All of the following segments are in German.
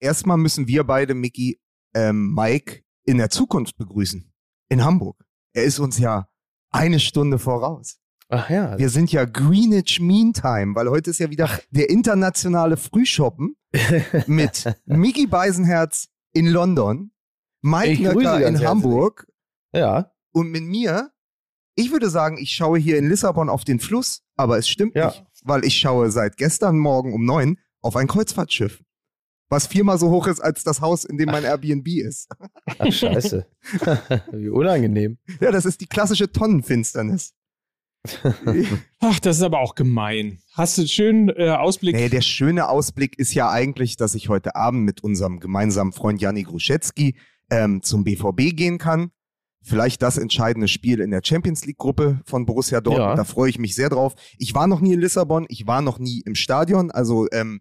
erstmal müssen wir beide, Mickey, ähm, Mike, in der Zukunft begrüßen. In Hamburg. Er ist uns ja eine Stunde voraus. Ach ja. Wir sind ja Greenwich Mean Time, weil heute ist ja wieder der internationale Frühshoppen mit Mickey Beisenherz in London, Mike Ich Nöcker in ganz herzlich. Hamburg ja. und mit mir. Ich würde sagen, ich schaue hier in Lissabon auf den Fluss, aber es stimmt Ja. nicht, weil ich schaue seit gestern Morgen um neun auf ein Kreuzfahrtschiff, was viermal so hoch ist als das Haus, in dem mein Airbnb ist. Ach, scheiße. Wie unangenehm. Ja, das ist die klassische Tonnenfinsternis. Ach, das ist aber auch gemein. Hast du einen schönen äh, Ausblick? Nee, der schöne Ausblick ist ja eigentlich, dass ich heute Abend mit unserem gemeinsamen Freund Janni Gruszecki ähm, zum BVB gehen kann. Vielleicht das entscheidende Spiel in der Champions League Gruppe von Borussia Dortmund. Ja. Da freue ich mich sehr drauf. Ich war noch nie in Lissabon, ich war noch nie im Stadion, also ähm,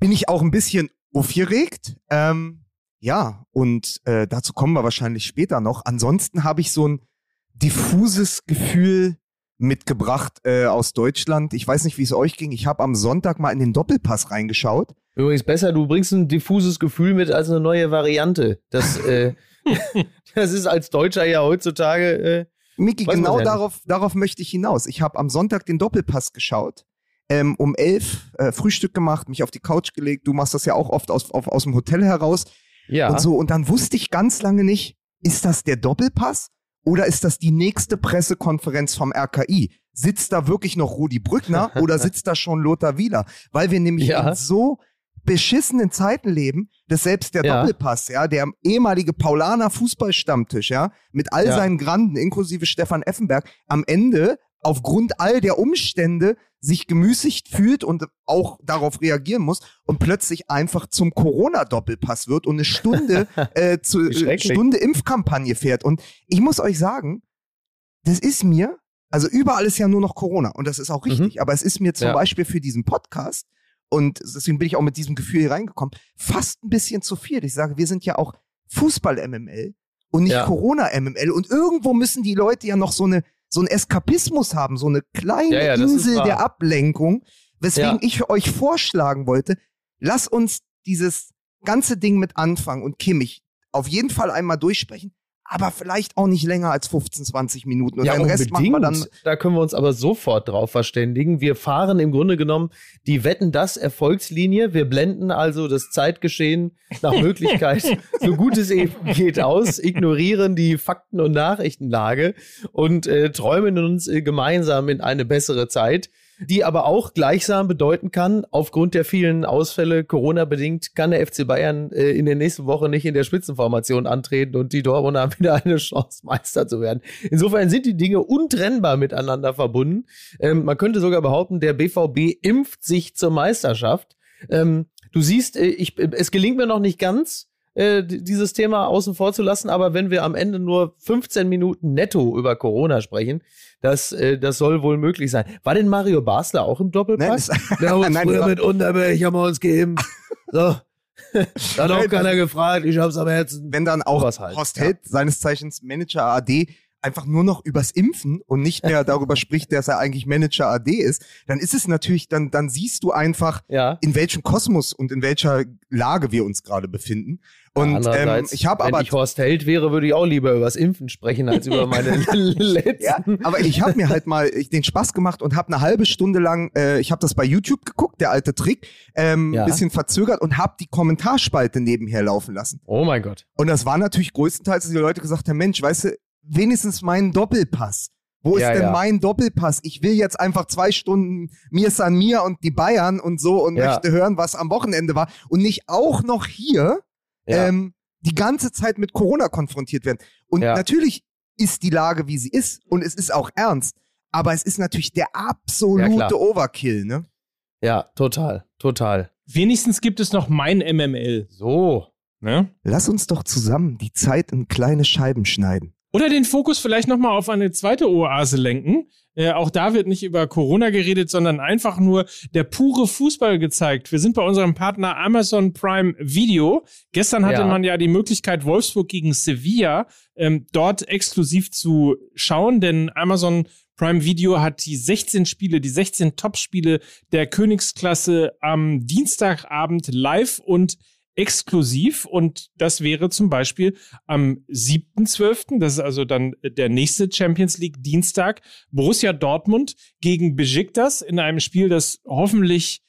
bin ich auch ein bisschen aufgeregt. Ähm, ja, und äh, dazu kommen wir wahrscheinlich später noch. Ansonsten habe ich so ein diffuses Gefühl mitgebracht äh, aus Deutschland. Ich weiß nicht, wie es euch ging. Ich habe am Sonntag mal in den Doppelpass reingeschaut. Übrigens besser, du bringst ein diffuses Gefühl mit als eine neue Variante. Das, äh, das ist als Deutscher ja heutzutage. Äh, Miki, genau ja darauf, darauf möchte ich hinaus. Ich habe am Sonntag den Doppelpass geschaut. Ähm, um elf äh, Frühstück gemacht, mich auf die Couch gelegt. Du machst das ja auch oft aus, auf, aus dem Hotel heraus. ja. Und so. Und dann wusste ich ganz lange nicht, ist das der Doppelpass oder ist das die nächste Pressekonferenz vom RKI? Sitzt da wirklich noch Rudi Brückner oder sitzt da schon Lothar Wieler? Weil wir nämlich Ja. in so beschissenen Zeiten leben, dass selbst der Ja. Doppelpass, ja, der ehemalige Paulaner Fußballstammtisch, ja, mit all Ja. seinen Granden, inklusive Stefan Effenberg, am Ende aufgrund all der Umstände sich gemüßigt fühlt und auch darauf reagieren muss und plötzlich einfach zum Corona-Doppelpass wird und eine Stunde, äh, zu, äh. Stunde Impfkampagne fährt. Und ich muss euch sagen, das ist mir, also überall ist ja nur noch Corona und das ist auch richtig, aber es ist mir zum Mhm. Ja. Beispiel für diesen Podcast und deswegen bin ich auch mit diesem Gefühl hier reingekommen, fast ein bisschen zu viel. Ich sage, wir sind ja auch Fußball-MML und nicht Ja. Corona-MML und irgendwo müssen die Leute ja noch so eine so einen Eskapismus haben, so eine kleine Ja, ja, Insel der Ablenkung, weswegen ich euch vorschlagen wollte, lass uns dieses ganze Ding mit anfangen und Kimmich auf jeden Fall einmal durchsprechen, aber vielleicht auch nicht länger als 15, 20 Minuten und ja, den Rest machen wir dann Da können wir uns aber sofort drauf verständigen. Wir fahren im Grunde genommen die Wetten das Erfolgslinie. Wir blenden also das Zeitgeschehen nach Möglichkeit, so gut es eben geht, aus, ignorieren die Fakten- und Nachrichtenlage und äh, träumen uns äh, gemeinsam in eine bessere Zeit. Die aber auch gleichsam bedeuten kann, aufgrund der vielen Ausfälle, Corona-bedingt, kann der FC Bayern äh, in der nächsten Woche nicht in der Spitzenformation antreten und die Dortmunder haben wieder eine Chance, Meister zu werden. Insofern sind die Dinge untrennbar miteinander verbunden. Ähm, man könnte sogar behaupten, der BVB impft sich zur Meisterschaft. Ähm, du siehst, äh, ich, es gelingt mir noch nicht ganz, äh, dieses Thema außen vor zu lassen, aber wenn wir am Ende nur 15 Minuten netto über Corona sprechen, das, äh, das soll wohl möglich sein. War denn Mario Basler auch im Doppelpass? Nein, Wir haben uns Nein, früher das- mit Unterberg, haben wir uns geimpft. So. Da hat auch keiner gefragt, ich hab's am Herzen. wenn dann auch halt, Horst ja. Held, seines Zeichens Manager AD, einfach nur noch übers Impfen und nicht mehr darüber spricht, dass er eigentlich Manager AD ist, dann ist es natürlich, dann, dann siehst du einfach, Ja. in welchem Kosmos und in welcher Lage wir uns gerade befinden. Und ähm, ich habe wenn aber ich Horst Held wäre, würde ich auch lieber übers Impfen sprechen, als über meine letzten. Ja, aber ich habe mir halt mal ich, den Spaß gemacht und habe eine halbe Stunde lang, äh, ich habe das bei YouTube geguckt, der alte Trick, ähm, Ja. bisschen verzögert und habe die Kommentarspalte nebenher laufen lassen. Oh mein Gott. Und das war natürlich größtenteils, dass die Leute gesagt haben, Mensch, weißt du, wenigstens meinen Doppelpass. Wo ist Ja, denn ja. mein Doppelpass? Ich will jetzt einfach zwei Stunden mir San Mir und die Bayern und so und Ja. möchte hören, was am Wochenende war und nicht auch noch hier Ja. ähm, die ganze Zeit mit Corona konfrontiert werden. Und Ja. natürlich ist die Lage, wie sie ist und es ist auch ernst. Aber es ist natürlich der absolute. Overkill, ne? ja, total, total. Wenigstens gibt es noch mein MML. So. Ne? Lass uns doch zusammen die Zeit in kleine Scheiben schneiden. Oder den Fokus vielleicht nochmal auf eine zweite Oase lenken. Äh, auch da wird nicht über Corona geredet, sondern einfach nur der pure Fußball gezeigt. Wir sind bei unserem Partner Amazon Prime Video. Gestern hatte Ja. man ja die Möglichkeit, Wolfsburg gegen Sevilla ähm, dort exklusiv zu schauen, denn Amazon Prime Video hat die 16 Spiele, die 16 Top-Spiele der Königsklasse am Dienstagabend live und exklusiv und das wäre zum Beispiel am 7.12., das ist also dann der nächste Champions League Dienstag, Borussia Dortmund gegen Besiktas in einem Spiel, das hoffentlich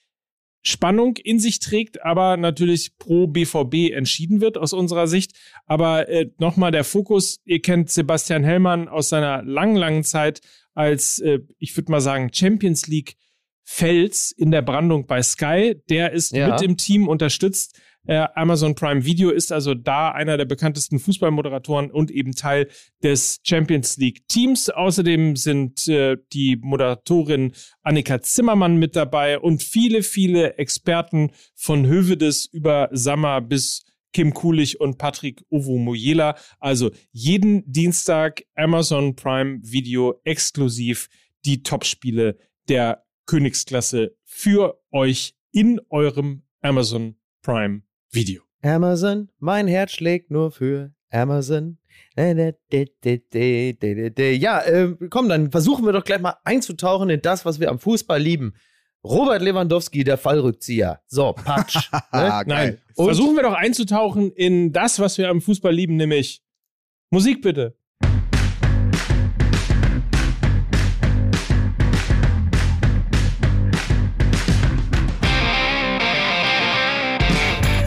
Spannung in sich trägt, aber natürlich pro BVB entschieden wird aus unserer Sicht. Aber äh, nochmal der Fokus, ihr kennt Sebastian Hellmann aus seiner langen, langen Zeit als, äh, ich würde mal sagen, Champions League Fels in der Brandung bei Sky. Der ist ja. mit im Team unterstützt. Äh, Amazon Prime Video ist also da einer der bekanntesten Fußballmoderatoren und eben Teil des Champions League Teams. Außerdem sind äh, die Moderatorin Annika Zimmermann mit dabei und viele, viele Experten von Hövedes über Sammer bis Kim Kulich und Patrick Ovo-Moyela. Also jeden Dienstag Amazon Prime Video exklusiv die Topspiele der Königsklasse für euch in eurem Amazon Prime Video. Amazon, mein Herz schlägt nur für Amazon. Ja, äh, komm, dann versuchen wir doch gleich mal einzutauchen in das, was wir am Fußball lieben. Robert Lewandowski, der Fallrückzieher. So, Patsch. ne? Nein, Und versuchen wir doch einzutauchen in das, was wir am Fußball lieben, nämlich Musik bitte.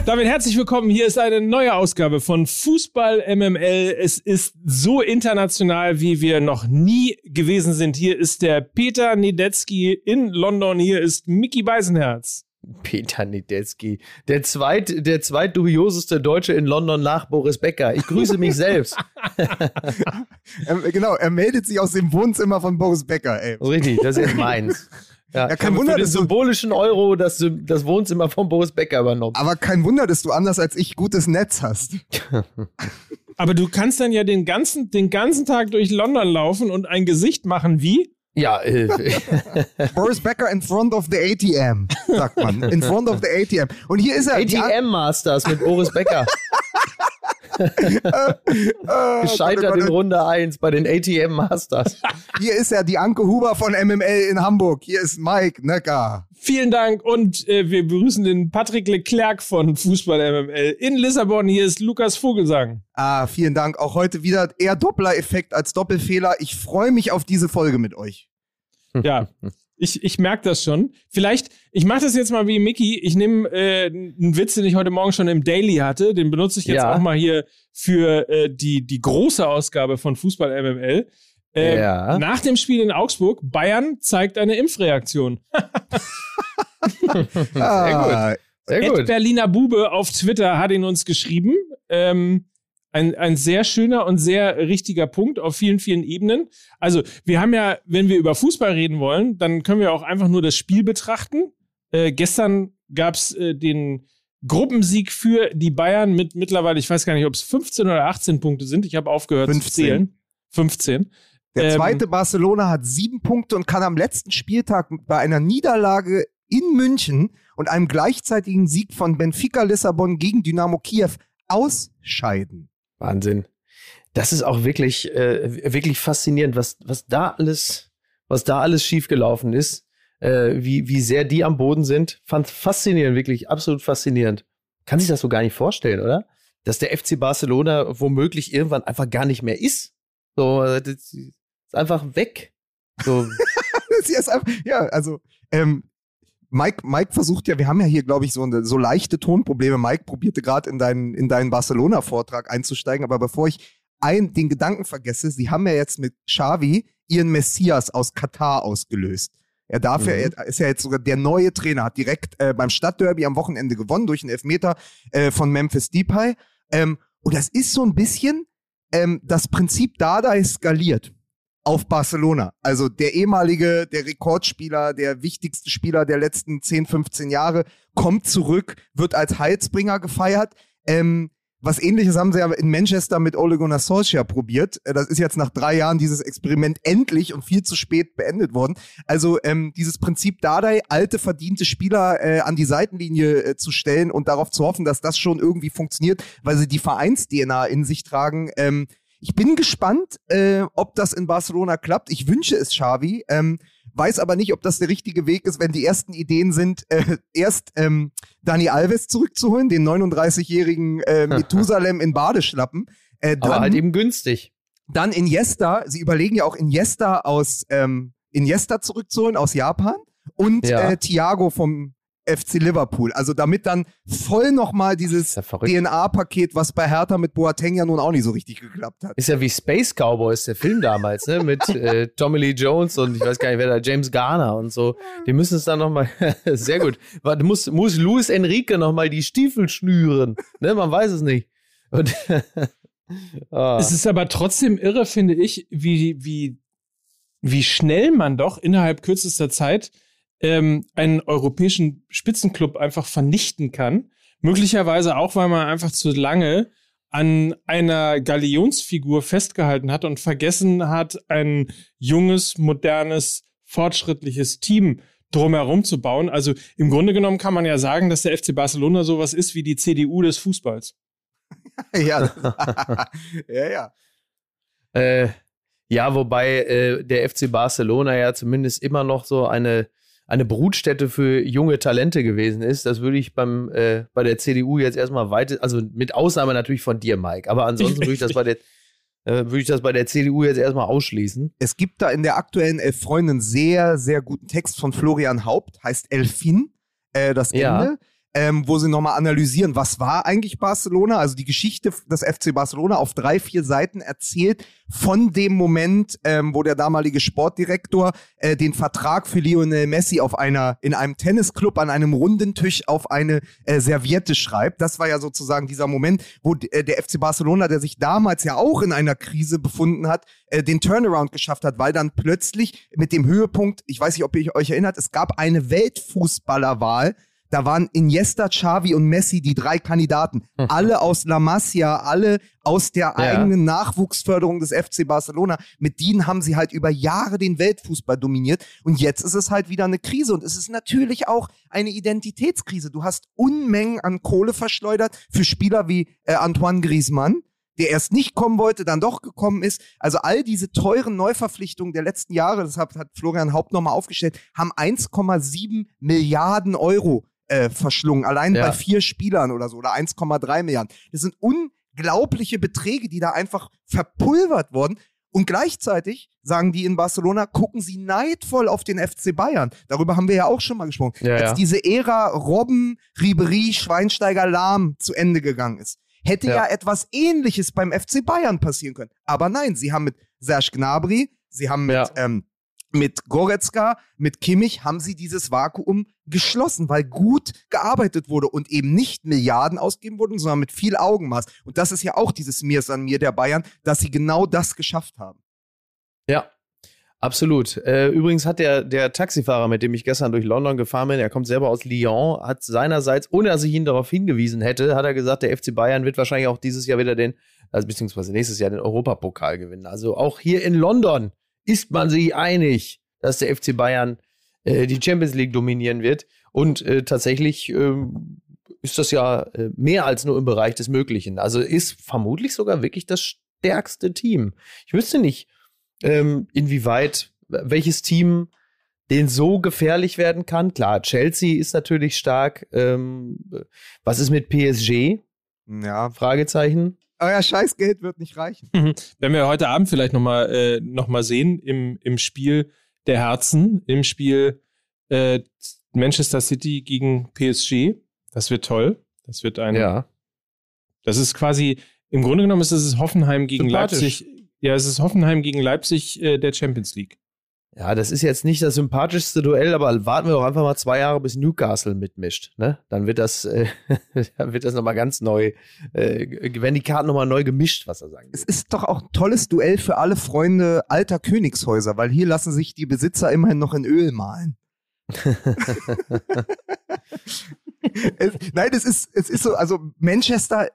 Damit herzlich willkommen. Hier ist eine neue Ausgabe von Fußball MML. Es ist so international, wie wir noch nie gewesen sind. Hier ist der Peter Niedetzky in London. Hier ist Mickey Beisenherz. Peter Niedetzky, der zweit, der zweitdubioseste Deutsche in London nach Boris Becker. Ich grüße mich selbst. er, genau, er meldet sich aus dem Wohnzimmer von Boris Becker. Ey. Richtig, das ist meins. Ja, ja kein Wunder, für den symbolischen Euro das, das Wohnzimmer von Boris Becker übernommen. Aber kein Wunder, dass du anders als ich gutes Netz hast. Aber du kannst dann ja den ganzen, den ganzen Tag durch London laufen und ein Gesicht machen wie? Ja, äh, Boris Becker in front of the ATM, sagt man. In front of the ATM. Und hier ist er. ATM Masters mit Boris Becker. Gescheitert in Runde 1 bei den ATM Masters. Hier ist er, die Anke Huber von MML in Hamburg. Hier ist Mike Necker. Vielen Dank und äh, wir begrüßen den Patrick Leclerc von Fußball MML in Lissabon. Hier ist Lukas Vogelsang. Ah, vielen Dank. Auch heute wieder eher Doppler-Effekt als Doppelfehler. Ich freue mich auf diese Folge mit euch. Ja, ich, ich merke das schon. Vielleicht, ich mache das jetzt mal wie Mickey. Ich nehme äh, einen Witz, den ich heute Morgen schon im Daily hatte. Den benutze ich jetzt ja. auch mal hier für äh, die, die große Ausgabe von Fußball MML. Äh, ja. Nach dem Spiel in Augsburg, Bayern zeigt eine Impfreaktion. Sehr ah, gut. Sehr gut. Ed Berliner Bube auf Twitter hat ihn uns geschrieben. Ähm, ein, ein sehr schöner und sehr richtiger Punkt auf vielen, vielen Ebenen. Also, wir haben ja, wenn wir über Fußball reden wollen, dann können wir auch einfach nur das Spiel betrachten. Äh, gestern gab es äh, den Gruppensieg für die Bayern mit mittlerweile, ich weiß gar nicht, ob es 15 oder 18 Punkte sind. Ich habe aufgehört 15. zu zählen. 15. Der ähm, zweite Barcelona hat sieben Punkte und kann am letzten Spieltag bei einer Niederlage in München und einem gleichzeitigen Sieg von Benfica Lissabon gegen Dynamo Kiew ausscheiden. Wahnsinn. Das ist auch wirklich, äh, wirklich faszinierend, was, was da alles, was da alles schiefgelaufen ist, äh, wie, wie sehr die am Boden sind. Fand faszinierend, wirklich absolut faszinierend. Kann sich das so gar nicht vorstellen, oder? Dass der FC Barcelona womöglich irgendwann einfach gar nicht mehr ist. So, das ist einfach weg. So. ja, also, ähm, Mike, Mike versucht ja, wir haben ja hier, glaube ich, so, eine, so leichte Tonprobleme. Mike probierte gerade in deinen, in deinen Barcelona-Vortrag einzusteigen, aber bevor ich ein, den Gedanken vergesse, sie haben ja jetzt mit Xavi ihren Messias aus Katar ausgelöst. Er darf mhm. ja, er ist ja jetzt sogar der neue Trainer, hat direkt äh, beim Stadtderby am Wochenende gewonnen durch einen Elfmeter äh, von Memphis Depay. Ähm, und das ist so ein bisschen ähm, das Prinzip Dada skaliert auf Barcelona. Also der ehemalige, der Rekordspieler, der wichtigste Spieler der letzten 10, 15 Jahre, kommt zurück, wird als Heilsbringer gefeiert. Ähm, was ähnliches haben sie ja in Manchester mit Ole Gunnar Solskjaer probiert. Äh, das ist jetzt nach drei Jahren dieses Experiment endlich und viel zu spät beendet worden. Also ähm, dieses Prinzip Dardai, alte verdiente Spieler äh, an die Seitenlinie äh, zu stellen und darauf zu hoffen, dass das schon irgendwie funktioniert, weil sie die Vereins-DNA in sich tragen, ähm, ich bin gespannt, äh, ob das in Barcelona klappt. Ich wünsche es Xavi, ähm, weiß aber nicht, ob das der richtige Weg ist, wenn die ersten Ideen sind, äh, erst ähm, Dani Alves zurückzuholen, den 39-jährigen äh, Methusalem in Badeschlappen. Äh, dann, Aber halt eben günstig. dann Iniesta, sie überlegen ja auch Iniesta aus ähm, Iniesta zurückzuholen aus Japan und Ja. äh, Thiago vom FC Liverpool. Also damit dann voll nochmal dieses ja. DNA-Paket, was bei Hertha mit Boateng ja nun auch nicht so richtig geklappt hat. Ist ja wie Space Cowboys, der Film damals, ne? Mit äh, Tommy Lee Jones und ich weiß gar nicht, wer da, James Garner und so. Die müssen es dann nochmal, sehr gut. Muss, muss Luis Enrique nochmal die Stiefel schnüren. Ne? Man weiß es nicht. Und, ah. Es ist aber trotzdem irre, finde ich, wie, wie, wie schnell man doch innerhalb kürzester Zeit ähm, einen europäischen Spitzenclub einfach vernichten kann. Möglicherweise auch, weil man einfach zu lange an einer Galionsfigur festgehalten hat und vergessen hat, ein junges, modernes, fortschrittliches Team drumherum zu bauen. Also im Grunde genommen kann man ja sagen, dass der FC Barcelona sowas ist wie die CDU des Fußballs. ja, ja, ja. Äh, ja, wobei äh, der FC Barcelona ja zumindest immer noch so eine, eine Brutstätte für junge Talente gewesen ist. Das würde ich beim, äh, bei der CDU jetzt erstmal weit, also mit Ausnahme natürlich von dir, Mike. Aber ansonsten würde ich das bei der, äh, würde ich das bei der CDU jetzt erstmal ausschließen. Es gibt da in der aktuellen Elf Freunde einen sehr, sehr guten Text von Florian Haupt, heißt Elfin, äh, das Ende. Ja. Ähm, wo sie nochmal analysieren, was war eigentlich Barcelona, also die Geschichte des FC Barcelona auf drei, vier Seiten erzählt von dem Moment, ähm, wo der damalige Sportdirektor äh, den Vertrag für Lionel Messi auf einer, in einem Tennisclub an einem runden Tisch auf eine äh, Serviette schreibt. Das war ja sozusagen dieser Moment, wo äh, der FC Barcelona, der sich damals ja auch in einer Krise befunden hat, äh, den Turnaround geschafft hat, weil dann plötzlich mit dem Höhepunkt, ich weiß nicht, ob ihr euch erinnert, es gab eine Weltfußballerwahl. Da waren Iniesta, Xavi und Messi die drei Kandidaten. Alle aus La Masia, alle aus der Ja. eigenen Nachwuchsförderung des FC Barcelona. Mit denen haben sie halt über Jahre den Weltfußball dominiert. Und jetzt ist es halt wieder eine Krise. Und es ist natürlich auch eine Identitätskrise. Du hast Unmengen an Kohle verschleudert für Spieler wie äh, Antoine Griezmann der erst nicht kommen wollte, dann doch gekommen ist. Also all diese teuren Neuverpflichtungen der letzten Jahre, das hat, hat Florian Haupt nochmal aufgestellt, haben 1,7 Milliarden Euro äh, verschlungen. Allein Ja. bei vier Spielern oder so, oder 1,3 Milliarden. Das sind unglaubliche Beträge, die da einfach verpulvert wurden. Und gleichzeitig sagen die in Barcelona, gucken sie neidvoll auf den FC Bayern. Darüber haben wir ja auch schon mal gesprochen. Ja, Als ja. diese Ära Robben, Ribery, Schweinsteiger, Lahm zu Ende gegangen ist, hätte ja. Ja. etwas Ähnliches beim FC Bayern passieren können. Aber nein, sie haben mit Serge Gnabry, sie haben mit, ähm, mit Goretzka, mit Kimmich, haben sie dieses Vakuum geschlossen, weil gut gearbeitet wurde und eben nicht Milliarden ausgegeben wurden, sondern mit viel Augenmaß. Und das ist ja auch dieses Mir ist an mir der Bayern, dass sie genau das geschafft haben. Ja, absolut. Äh, übrigens hat der, der Taxifahrer, mit dem ich gestern durch London gefahren bin, er kommt selber aus Lyon, hat seinerseits, ohne dass ich ihn darauf hingewiesen hätte, hat er gesagt, der FC Bayern wird wahrscheinlich auch dieses Jahr wieder den, also beziehungsweise nächstes Jahr den Europapokal gewinnen. Also auch hier in London ist man sich einig, dass der FC Bayern äh, die Champions League dominieren wird. Und äh, tatsächlich ähm, ist das ja äh, mehr als nur im Bereich des Möglichen. Also ist vermutlich sogar wirklich das stärkste Team. Ich wüsste nicht, ähm, inwieweit welches Team den so gefährlich werden kann. Klar, Chelsea ist natürlich stark. Ähm, was ist mit PSG? Ja, Fragezeichen. Euer Scheißgeld wird nicht reichen. Wenn wir heute Abend vielleicht nochmal äh, noch mal sehen im, im Spiel der Herzen, im Spiel äh, Manchester City gegen PSG, das wird toll. Das wird ein, Ja. das ist quasi, im Grunde genommen ist es Hoffenheim gegen. Leipzig. Ja, es ist Hoffenheim gegen Leipzig äh, der Champions League. Ja, das ist jetzt nicht das sympathischste Duell, aber warten wir doch einfach mal zwei Jahre, bis Newcastle mitmischt. Ne? Dann wird das, äh, dann wird das nochmal ganz neu, äh, werden die Karten nochmal neu gemischt, was er sagen Es ist doch auch ein tolles Duell für alle Freunde alter Königshäuser, weil hier lassen sich die Besitzer immerhin noch in Öl malen. es, nein, es ist, es ist so, also Manchester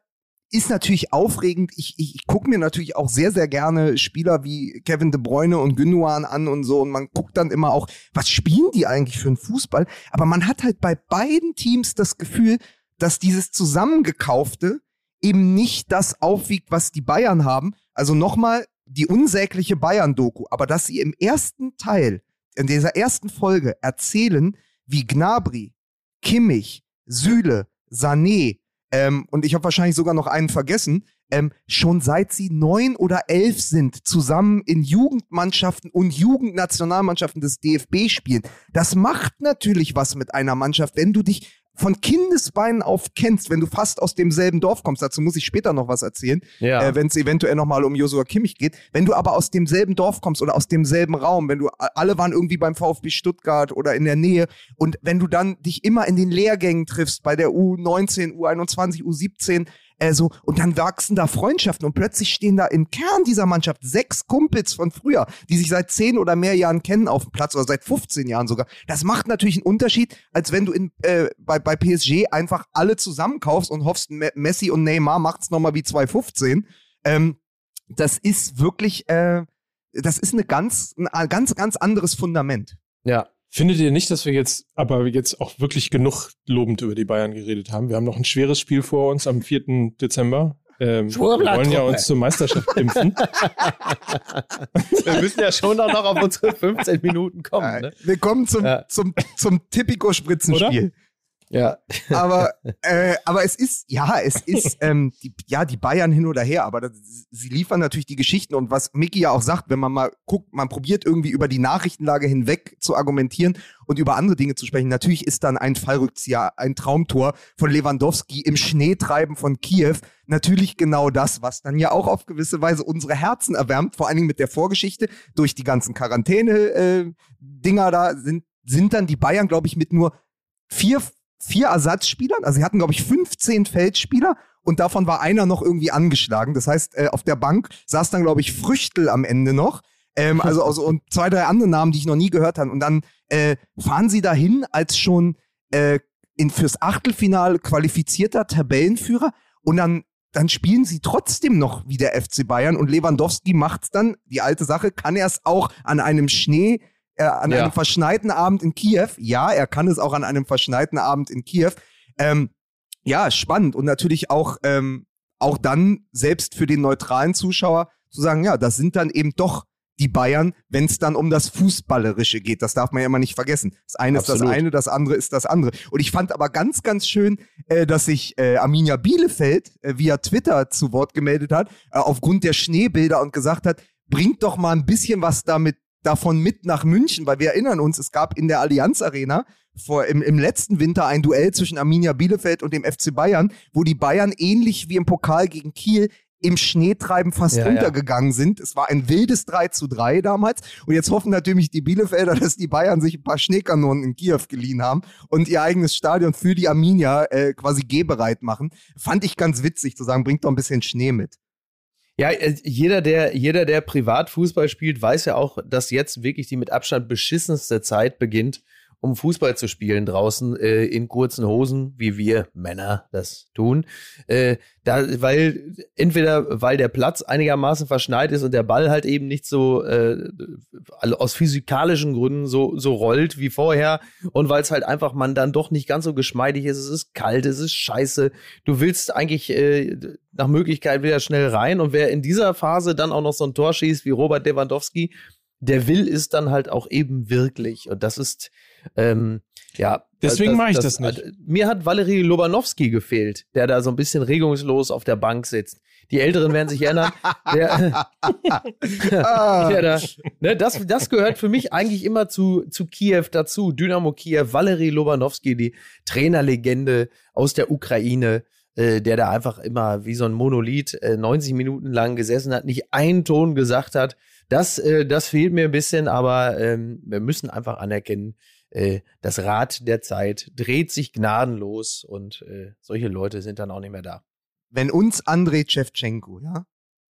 ist natürlich aufregend. Ich, ich, ich gucke mir natürlich auch sehr, sehr gerne Spieler wie Kevin De Bruyne und Gündogan an und so. Und man guckt dann immer auch, was spielen die eigentlich für einen Fußball? Aber man hat halt bei beiden Teams das Gefühl, dass dieses Zusammengekaufte eben nicht das aufwiegt, was die Bayern haben. Also nochmal die unsägliche Bayern-Doku. Aber dass sie im ersten Teil in dieser ersten Folge erzählen, wie Gnabry, Kimmich, Süle, Sané ähm, und ich habe wahrscheinlich sogar noch einen vergessen, ähm, schon seit sie neun oder elf sind, zusammen in Jugendmannschaften und Jugendnationalmannschaften des DFB spielen. Das macht natürlich was mit einer Mannschaft, wenn du dich von Kindesbeinen auf kennst, wenn du fast aus demselben Dorf kommst, dazu muss ich später noch was erzählen, Ja. äh, wenn es eventuell nochmal um Josua Kimmich geht, wenn du aber aus demselben Dorf kommst oder aus demselben Raum, wenn du, alle waren irgendwie beim VfB Stuttgart oder in der Nähe und wenn du dann dich immer in den Lehrgängen triffst, bei der U19, U21, U17, äh, so, und dann wachsen da Freundschaften und plötzlich stehen da im Kern dieser Mannschaft sechs Kumpels von früher, die sich seit zehn oder mehr Jahren kennen auf dem Platz oder seit 15 Jahren sogar. Das macht natürlich einen Unterschied, als wenn du in, äh, bei, bei PSG einfach alle zusammenkaufst und hoffst, Me- Messi und Neymar macht's nochmal wie 2015. Ähm, das ist wirklich, äh, das ist eine ganz, ein ganz, ganz anderes Fundament. Ja. Findet ihr nicht, dass wir jetzt aber jetzt auch wirklich genug lobend über die Bayern geredet haben? Wir haben noch ein schweres Spiel vor uns am 4. Dezember. Ähm, wir wollen ja uns zur Meisterschaft impfen. Wir müssen ja schon auch noch auf unsere 15 Minuten kommen. Ne? Willkommen zum, Ja. zum, zum Tipico-Spritzenspiel. Ja. aber, äh, aber es ist, ja, es ist, ähm, die, ja, die Bayern hin oder her, aber das, sie liefern natürlich die Geschichten und was Micky ja auch sagt, wenn man mal guckt, man probiert irgendwie über die Nachrichtenlage hinweg zu argumentieren und über andere Dinge zu sprechen. Natürlich ist dann ein Fallrückzieher, ein Traumtor von Lewandowski im Schneetreiben von Kiew natürlich genau das, was dann ja auch auf gewisse Weise unsere Herzen erwärmt, vor allen Dingen mit der Vorgeschichte durch die ganzen Quarantäne-Dinger da sind, sind dann die Bayern, glaube ich, mit nur vier vier Ersatzspielern. Also sie hatten, glaube ich, 15 Feldspieler und davon war einer noch irgendwie angeschlagen. Das heißt, äh, auf der Bank saß dann, glaube ich, Früchtel am Ende noch. Ähm, also, also und zwei, drei andere Namen, die ich noch nie gehört habe. Und dann äh, fahren sie dahin als schon äh, in, fürs Achtelfinale qualifizierter Tabellenführer und dann dann spielen sie trotzdem noch wie der FC Bayern und Lewandowski macht's dann, die alte Sache, kann er es auch an einem Schnee äh, an Ja. einem verschneiten Abend in Kiew. Ja, er kann es auch an einem verschneiten Abend in Kiew. Ähm, ja, spannend und natürlich auch, ähm, auch dann selbst für den neutralen Zuschauer zu sagen, ja, das sind dann eben doch die Bayern, wenn es dann um das Fußballerische geht. Das darf man ja immer nicht vergessen. Das eine ist Absolut. das eine, das andere ist das andere. Und ich fand aber ganz, ganz schön, äh, dass sich äh, Arminia Bielefeld äh, via Twitter zu Wort gemeldet hat, äh, aufgrund der Schneebilder und gesagt hat, bringt doch mal ein bisschen was damit davon mit nach München, weil wir erinnern uns, es gab in der Allianz Arena vor, im, im letzten Winter ein Duell zwischen Arminia Bielefeld und dem FC Bayern, wo die Bayern ähnlich wie im Pokal gegen Kiel im Schneetreiben fast Ja, ja. untergegangen sind. Es war ein wildes 3 zu 3 damals. Und jetzt hoffen natürlich die Bielefelder, dass die Bayern sich ein paar Schneekanonen in Kiew geliehen haben und ihr eigenes Stadion für die Arminia äh, quasi gehbereit machen. Fand ich ganz witzig zu sagen, bringt doch ein bisschen Schnee mit. Ja, äh, jeder der, jeder, der Privatfußball spielt, weiß ja auch, dass jetzt wirklich die mit Abstand beschissenste Zeit beginnt, um Fußball zu spielen draußen äh, in kurzen Hosen, wie wir Männer das tun. Äh, da, weil entweder weil der Platz einigermaßen verschneit ist und der Ball halt eben nicht so äh, aus physikalischen Gründen so so rollt wie vorher und weil es halt einfach man dann doch nicht ganz so geschmeidig ist. Es ist kalt, es ist scheiße. Du willst eigentlich äh, nach Möglichkeit wieder schnell rein und wer in dieser Phase dann auch noch so ein Tor schießt wie Robert Lewandowski, der will es dann halt auch eben wirklich und das ist ähm, ja. Deswegen mache ich das nicht. äh, Mir hat Valerie Lobanowski gefehlt, der da so ein bisschen regungslos auf der Bank sitzt. Die Älteren werden sich erinnern. Der, Ah. der da, ne, das, das gehört für mich eigentlich immer zu, zu Kiew dazu. Dynamo Kiew, Valerie Lobanowski, die Trainerlegende aus der Ukraine, äh, der da einfach immer wie so ein Monolith äh, 90 Minuten lang gesessen hat, nicht einen Ton gesagt hat. Das, äh, das fehlt mir ein bisschen, aber ähm, wir müssen einfach anerkennen, äh, das Rad der Zeit dreht sich gnadenlos und äh, solche Leute sind dann auch nicht mehr da. wenn uns Andrei Shevchenko, ja,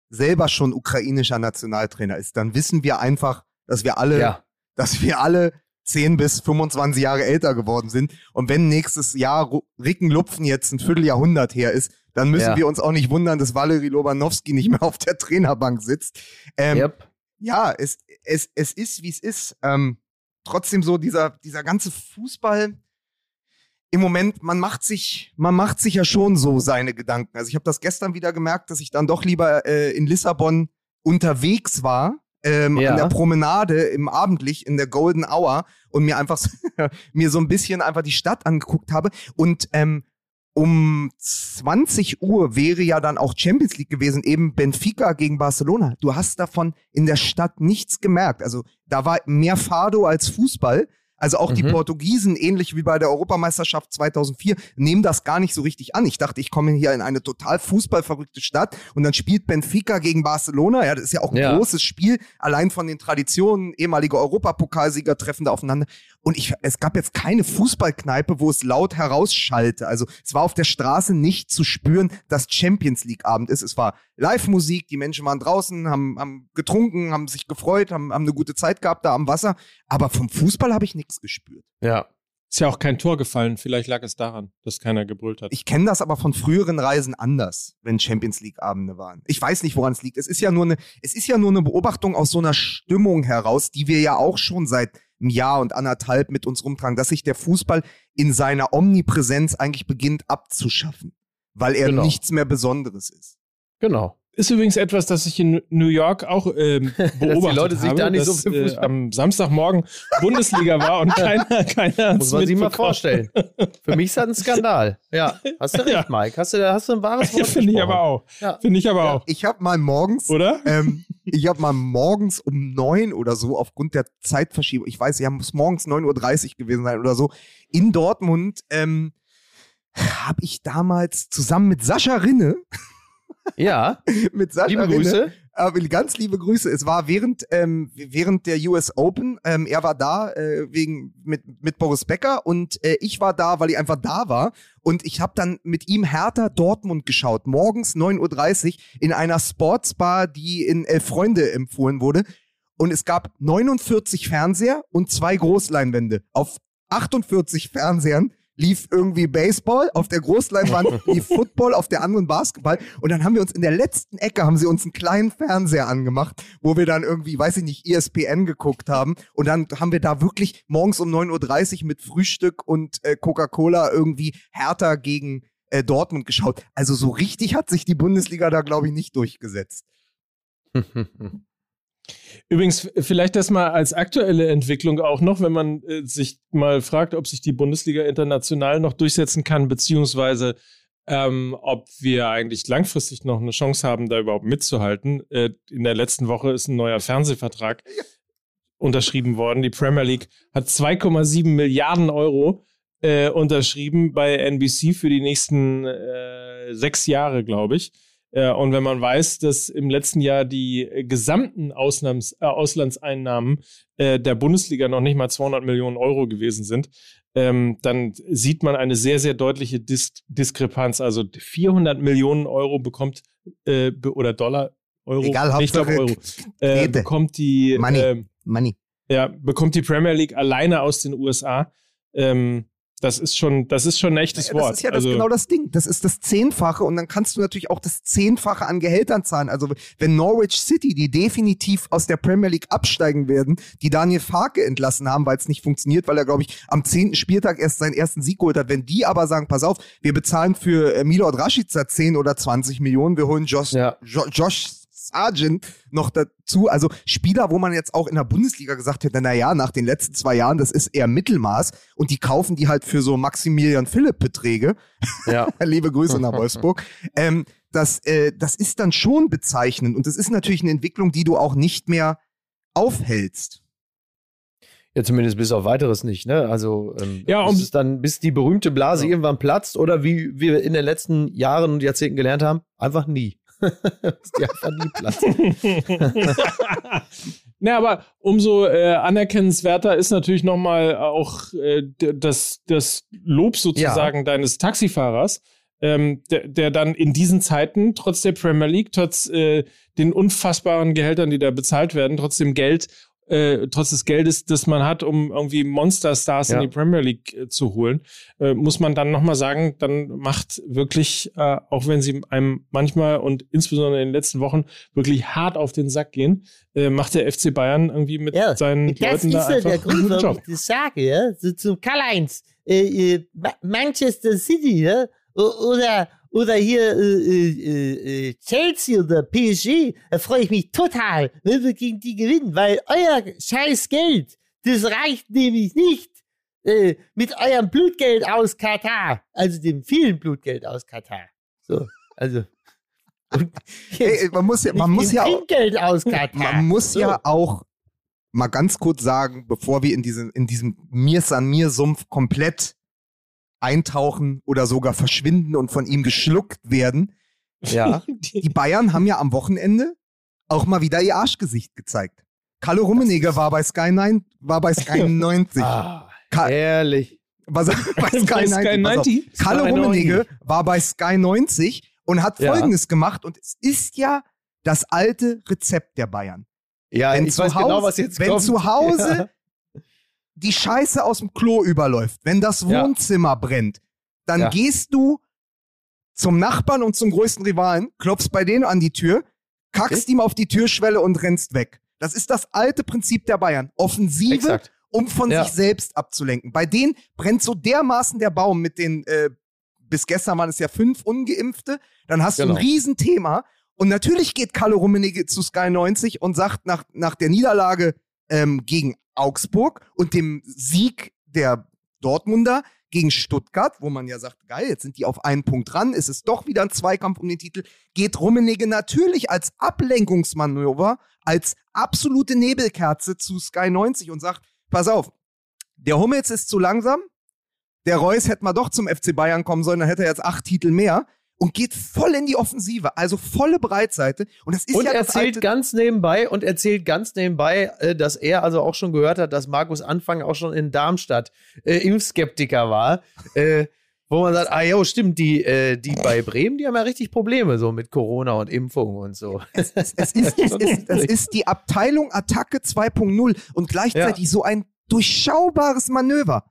selber schon ukrainischer Nationaltrainer ist, dann wissen wir einfach, dass wir alle, Ja, dass wir alle 10 bis 25 Jahre älter geworden sind. Und wenn nächstes Jahr Ricken Lupfen jetzt ein Vierteljahrhundert her ist, dann müssen Ja. wir uns auch nicht wundern, dass Valery Lobanowski nicht mehr auf der Trainerbank sitzt. Ähm, yep. ja, es, es, es ist, wie es ist. Ähm, trotzdem so dieser, dieser ganze Fußball im Moment, man macht sich, man macht sich ja schon so seine Gedanken. Also ich habe das gestern wieder gemerkt, dass ich dann doch lieber äh, in Lissabon unterwegs war, ähm, Ja. an der Promenade im Abendlich in der Golden Hour und mir einfach so- mir so ein bisschen einfach die Stadt angeguckt habe und ähm, um 20 Uhr wäre ja dann auch Champions League gewesen, eben Benfica gegen Barcelona. Du hast davon in der Stadt nichts gemerkt. Also da war mehr Fado als Fußball. Also auch die Mhm. Portugiesen, ähnlich wie bei der Europameisterschaft 2004, nehmen das gar nicht so richtig an. Ich dachte, ich komme hier in eine total fußballverrückte Stadt und dann spielt Benfica gegen Barcelona. Ja, das ist ja auch ein Ja. großes Spiel, allein von den Traditionen, ehemalige Europapokalsieger treffen da aufeinander. Und ich, es gab jetzt keine Fußballkneipe, wo es laut herausschallte. Also es war auf der Straße nicht zu spüren, dass Champions League Abend ist. Es war Live-Musik, die Menschen waren draußen, haben, haben getrunken, haben sich gefreut, haben, haben eine gute Zeit gehabt da am Wasser. Aber vom Fußball habe ich nichts gespürt. Ja. Ist ja auch kein Tor gefallen. Vielleicht lag es daran, dass keiner gebrüllt hat. Ich kenne das aber von früheren Reisen anders, wenn Champions League Abende waren. Ich weiß nicht, woran es liegt. Es ist ja nur eine, es ist ja nur eine Beobachtung aus so einer Stimmung heraus, die wir ja auch schon seit einem Jahr und anderthalb mit uns rumtragen, dass sich der Fußball in seiner Omnipräsenz eigentlich beginnt abzuschaffen, weil er Genau. nichts mehr Besonderes ist. Genau. Ist übrigens etwas, das ich in New York auch ähm, beobachtet Leute sich habe, da nicht so dass für äh, am Samstagmorgen Bundesliga war und keiner, keiner Muss man sich mal vorstellen. Für mich ist das ein Skandal. Ja. Hast du recht, Ja. Mike. Hast du, hast du ein wahres Ja, Wort finde ich aber auch. Ja. Finde ich aber auch. Ich habe mal morgens Oder? ähm, ich habe mal morgens um neun oder so, aufgrund der Zeitverschiebung, ich weiß, ja, muss morgens 9.30 Uhr gewesen sein oder so, in Dortmund ähm, habe ich damals zusammen mit Sascha Rinne, Ja. mit Sascha Liebe Rinne, Grüße. aber ganz liebe Grüße. Es war während, ähm, während der US Open. Ähm, er war da äh, wegen mit, mit Boris Becker und äh, ich war da, weil ich einfach da war. Und ich habe dann mit ihm Hertha Dortmund geschaut. Morgens 9.30 Uhr in einer Sportsbar, die in Elf Freunde empfohlen wurde. Und es gab 49 Fernseher und zwei Großleinwände. Auf 48 Fernsehern lief irgendwie Baseball, auf der Großleinwand lief Football, auf der anderen Basketball. Und dann haben wir uns in der letzten Ecke, haben sie uns einen kleinen Fernseher angemacht, wo wir dann irgendwie, weiß ich nicht, ESPN geguckt haben. Und dann haben wir da wirklich morgens um 9.30 Uhr mit Frühstück und äh, Coca-Cola irgendwie Hertha gegen äh, Dortmund geschaut. Also so richtig hat sich die Bundesliga da, glaube ich, nicht durchgesetzt. Übrigens, vielleicht das mal als aktuelle Entwicklung auch noch, wenn man äh, sich mal fragt, ob sich die Bundesliga international noch durchsetzen kann, beziehungsweise ähm, ob wir eigentlich langfristig noch eine Chance haben, da überhaupt mitzuhalten. Äh, in der letzten Woche ist ein neuer Fernsehvertrag unterschrieben worden. Die Premier League hat 2,7 Milliarden Euro äh, unterschrieben bei NBC für die nächsten äh, sechs Jahre, glaube ich. Äh, und wenn man weiß, dass im letzten Jahr die gesamten Ausnahms äh, Auslandseinnahmen äh, der Bundesliga noch nicht mal 200 Millionen Euro gewesen sind, ähm, dann sieht man eine sehr, sehr deutliche Dis Diskrepanz. Also 400 Millionen Euro bekommt, äh, oder Dollar, Euro, Egal, nee, ich glaube Euro, äh, bekommt die Money. ähm, Money. ja, bekommt die Premier League alleine aus den USA. Ähm, das ist schon, das ist schon ein echtes Wort. Das ist ja das also, genau das Ding. Das ist das Zehnfache und dann kannst du natürlich auch das Zehnfache an Gehältern zahlen. Also wenn Norwich City, die definitiv aus der Premier League absteigen werden, die Daniel Farke entlassen haben, weil es nicht funktioniert, weil er, glaube ich, am zehnten Spieltag erst seinen ersten Sieg geholt hat. Wenn die aber sagen, pass auf, wir bezahlen für äh, Milord Rashica 10 oder 20 Millionen, wir holen Josh, Ja. jo Josh Sargent noch dazu. Also Spieler, wo man jetzt auch in der Bundesliga gesagt hätte, na ja, nach den letzten zwei Jahren, das ist eher Mittelmaß und die kaufen die halt für so Maximilian Philipp Beträge. Ja. Liebe Grüße nach Wolfsburg. Ähm, das, äh, das ist dann schon bezeichnend und das ist natürlich eine Entwicklung, die du auch nicht mehr aufhältst. Ja, zumindest bis auf weiteres nicht, ne? Also ähm, Ja, bis um- es dann, bis die berühmte Blase Ja. irgendwann platzt oder wie wir in den letzten Jahren und Jahrzehnten gelernt haben, einfach nie. Die einfach nie platzt. Na, aber umso äh, anerkennenswerter ist natürlich nochmal auch äh, das, das Lob sozusagen deines Taxifahrers, ähm, der, der dann in diesen Zeiten, trotz der Premier League, trotz äh, den unfassbaren Gehältern, die da bezahlt werden, trotzdem Geld, äh, trotz des Geldes, das man hat, um irgendwie Monsterstars Ja. in die Premier League äh, zu holen, äh, muss man dann nochmal sagen, dann macht wirklich, äh, auch wenn sie einem manchmal und insbesondere in den letzten Wochen wirklich hart auf den Sack gehen, äh, macht der FC Bayern irgendwie mit Ja, seinen Das Leuten ist da ja einfach der Grund, warum ich das sage, ja. So zum Karl-Heinz. Äh, Ma- Manchester City, ja. Oder, oder hier äh, äh, äh, Chelsea oder PSG, da freue ich mich total, wenn wir gegen die gewinnen, weil euer scheiß Geld, das reicht nämlich nicht äh, mit eurem Blutgeld aus Katar, also dem vielen Blutgeld aus Katar. So, also. Ey, man muss ja, man muss ja aus Katar. man muss So. ja auch mal ganz kurz sagen, bevor wir in diesen, in diesem Mir san mir Sumpf komplett eintauchen oder sogar verschwinden und von ihm geschluckt werden. Ja. Die Bayern haben ja am Wochenende auch mal wieder ihr Arschgesicht gezeigt. Kalle Rummenigge war bei Sky 9, war bei Sky 90. Ah, Ka- ehrlich. Was, bei Sky, Bei 90. Sky pass auf. 90? Kalle Sky Rummenigge war bei Sky 90 und hat Ja. Folgendes gemacht und es ist ja das alte Rezept der Bayern. Ja, Wenn ich weiß Hause, genau, was jetzt wenn kommt. zu Hause die Scheiße aus dem Klo überläuft, wenn das Ja. Wohnzimmer brennt, dann Ja. gehst du zum Nachbarn und zum größten Rivalen, klopfst bei denen an die Tür, kackst Okay. ihm auf die Türschwelle und rennst weg. Das ist das alte Prinzip der Bayern. Offensive, Exakt. um von Ja. sich selbst abzulenken. Bei denen brennt so dermaßen der Baum mit den, äh, bis gestern waren es ja fünf Ungeimpfte, dann hast du Genau. ein Riesenthema. Und natürlich geht Kalle Rummenigge zu Sky 90 und sagt nach, nach der Niederlage ähm, gegen Augsburg und dem Sieg der Dortmunder gegen Stuttgart, wo man ja sagt, geil, jetzt sind die auf einen Punkt dran, ist es doch wieder ein Zweikampf um den Titel, geht Rummenigge natürlich als Ablenkungsmanöver, als absolute Nebelkerze zu Sky 90 und sagt, pass auf, der Hummels ist zu langsam, der Reus hätte mal doch zum FC Bayern kommen sollen, dann hätte er jetzt acht Titel mehr und geht voll in die Offensive, also volle Breitseite. Und das ist Und ja das erzählt alte, ganz nebenbei und erzählt ganz nebenbei, äh, dass er also auch schon gehört hat, dass Markus Anfang auch schon in Darmstadt äh, Impfskeptiker war. Äh, wo man sagt, ah jo, stimmt, die, äh, die bei Bremen, die haben ja richtig Probleme so mit Corona und Impfung und so. es ist, es ist, es ist die Abteilung Attacke 2.0 und gleichzeitig so ein durchschaubares Manöver.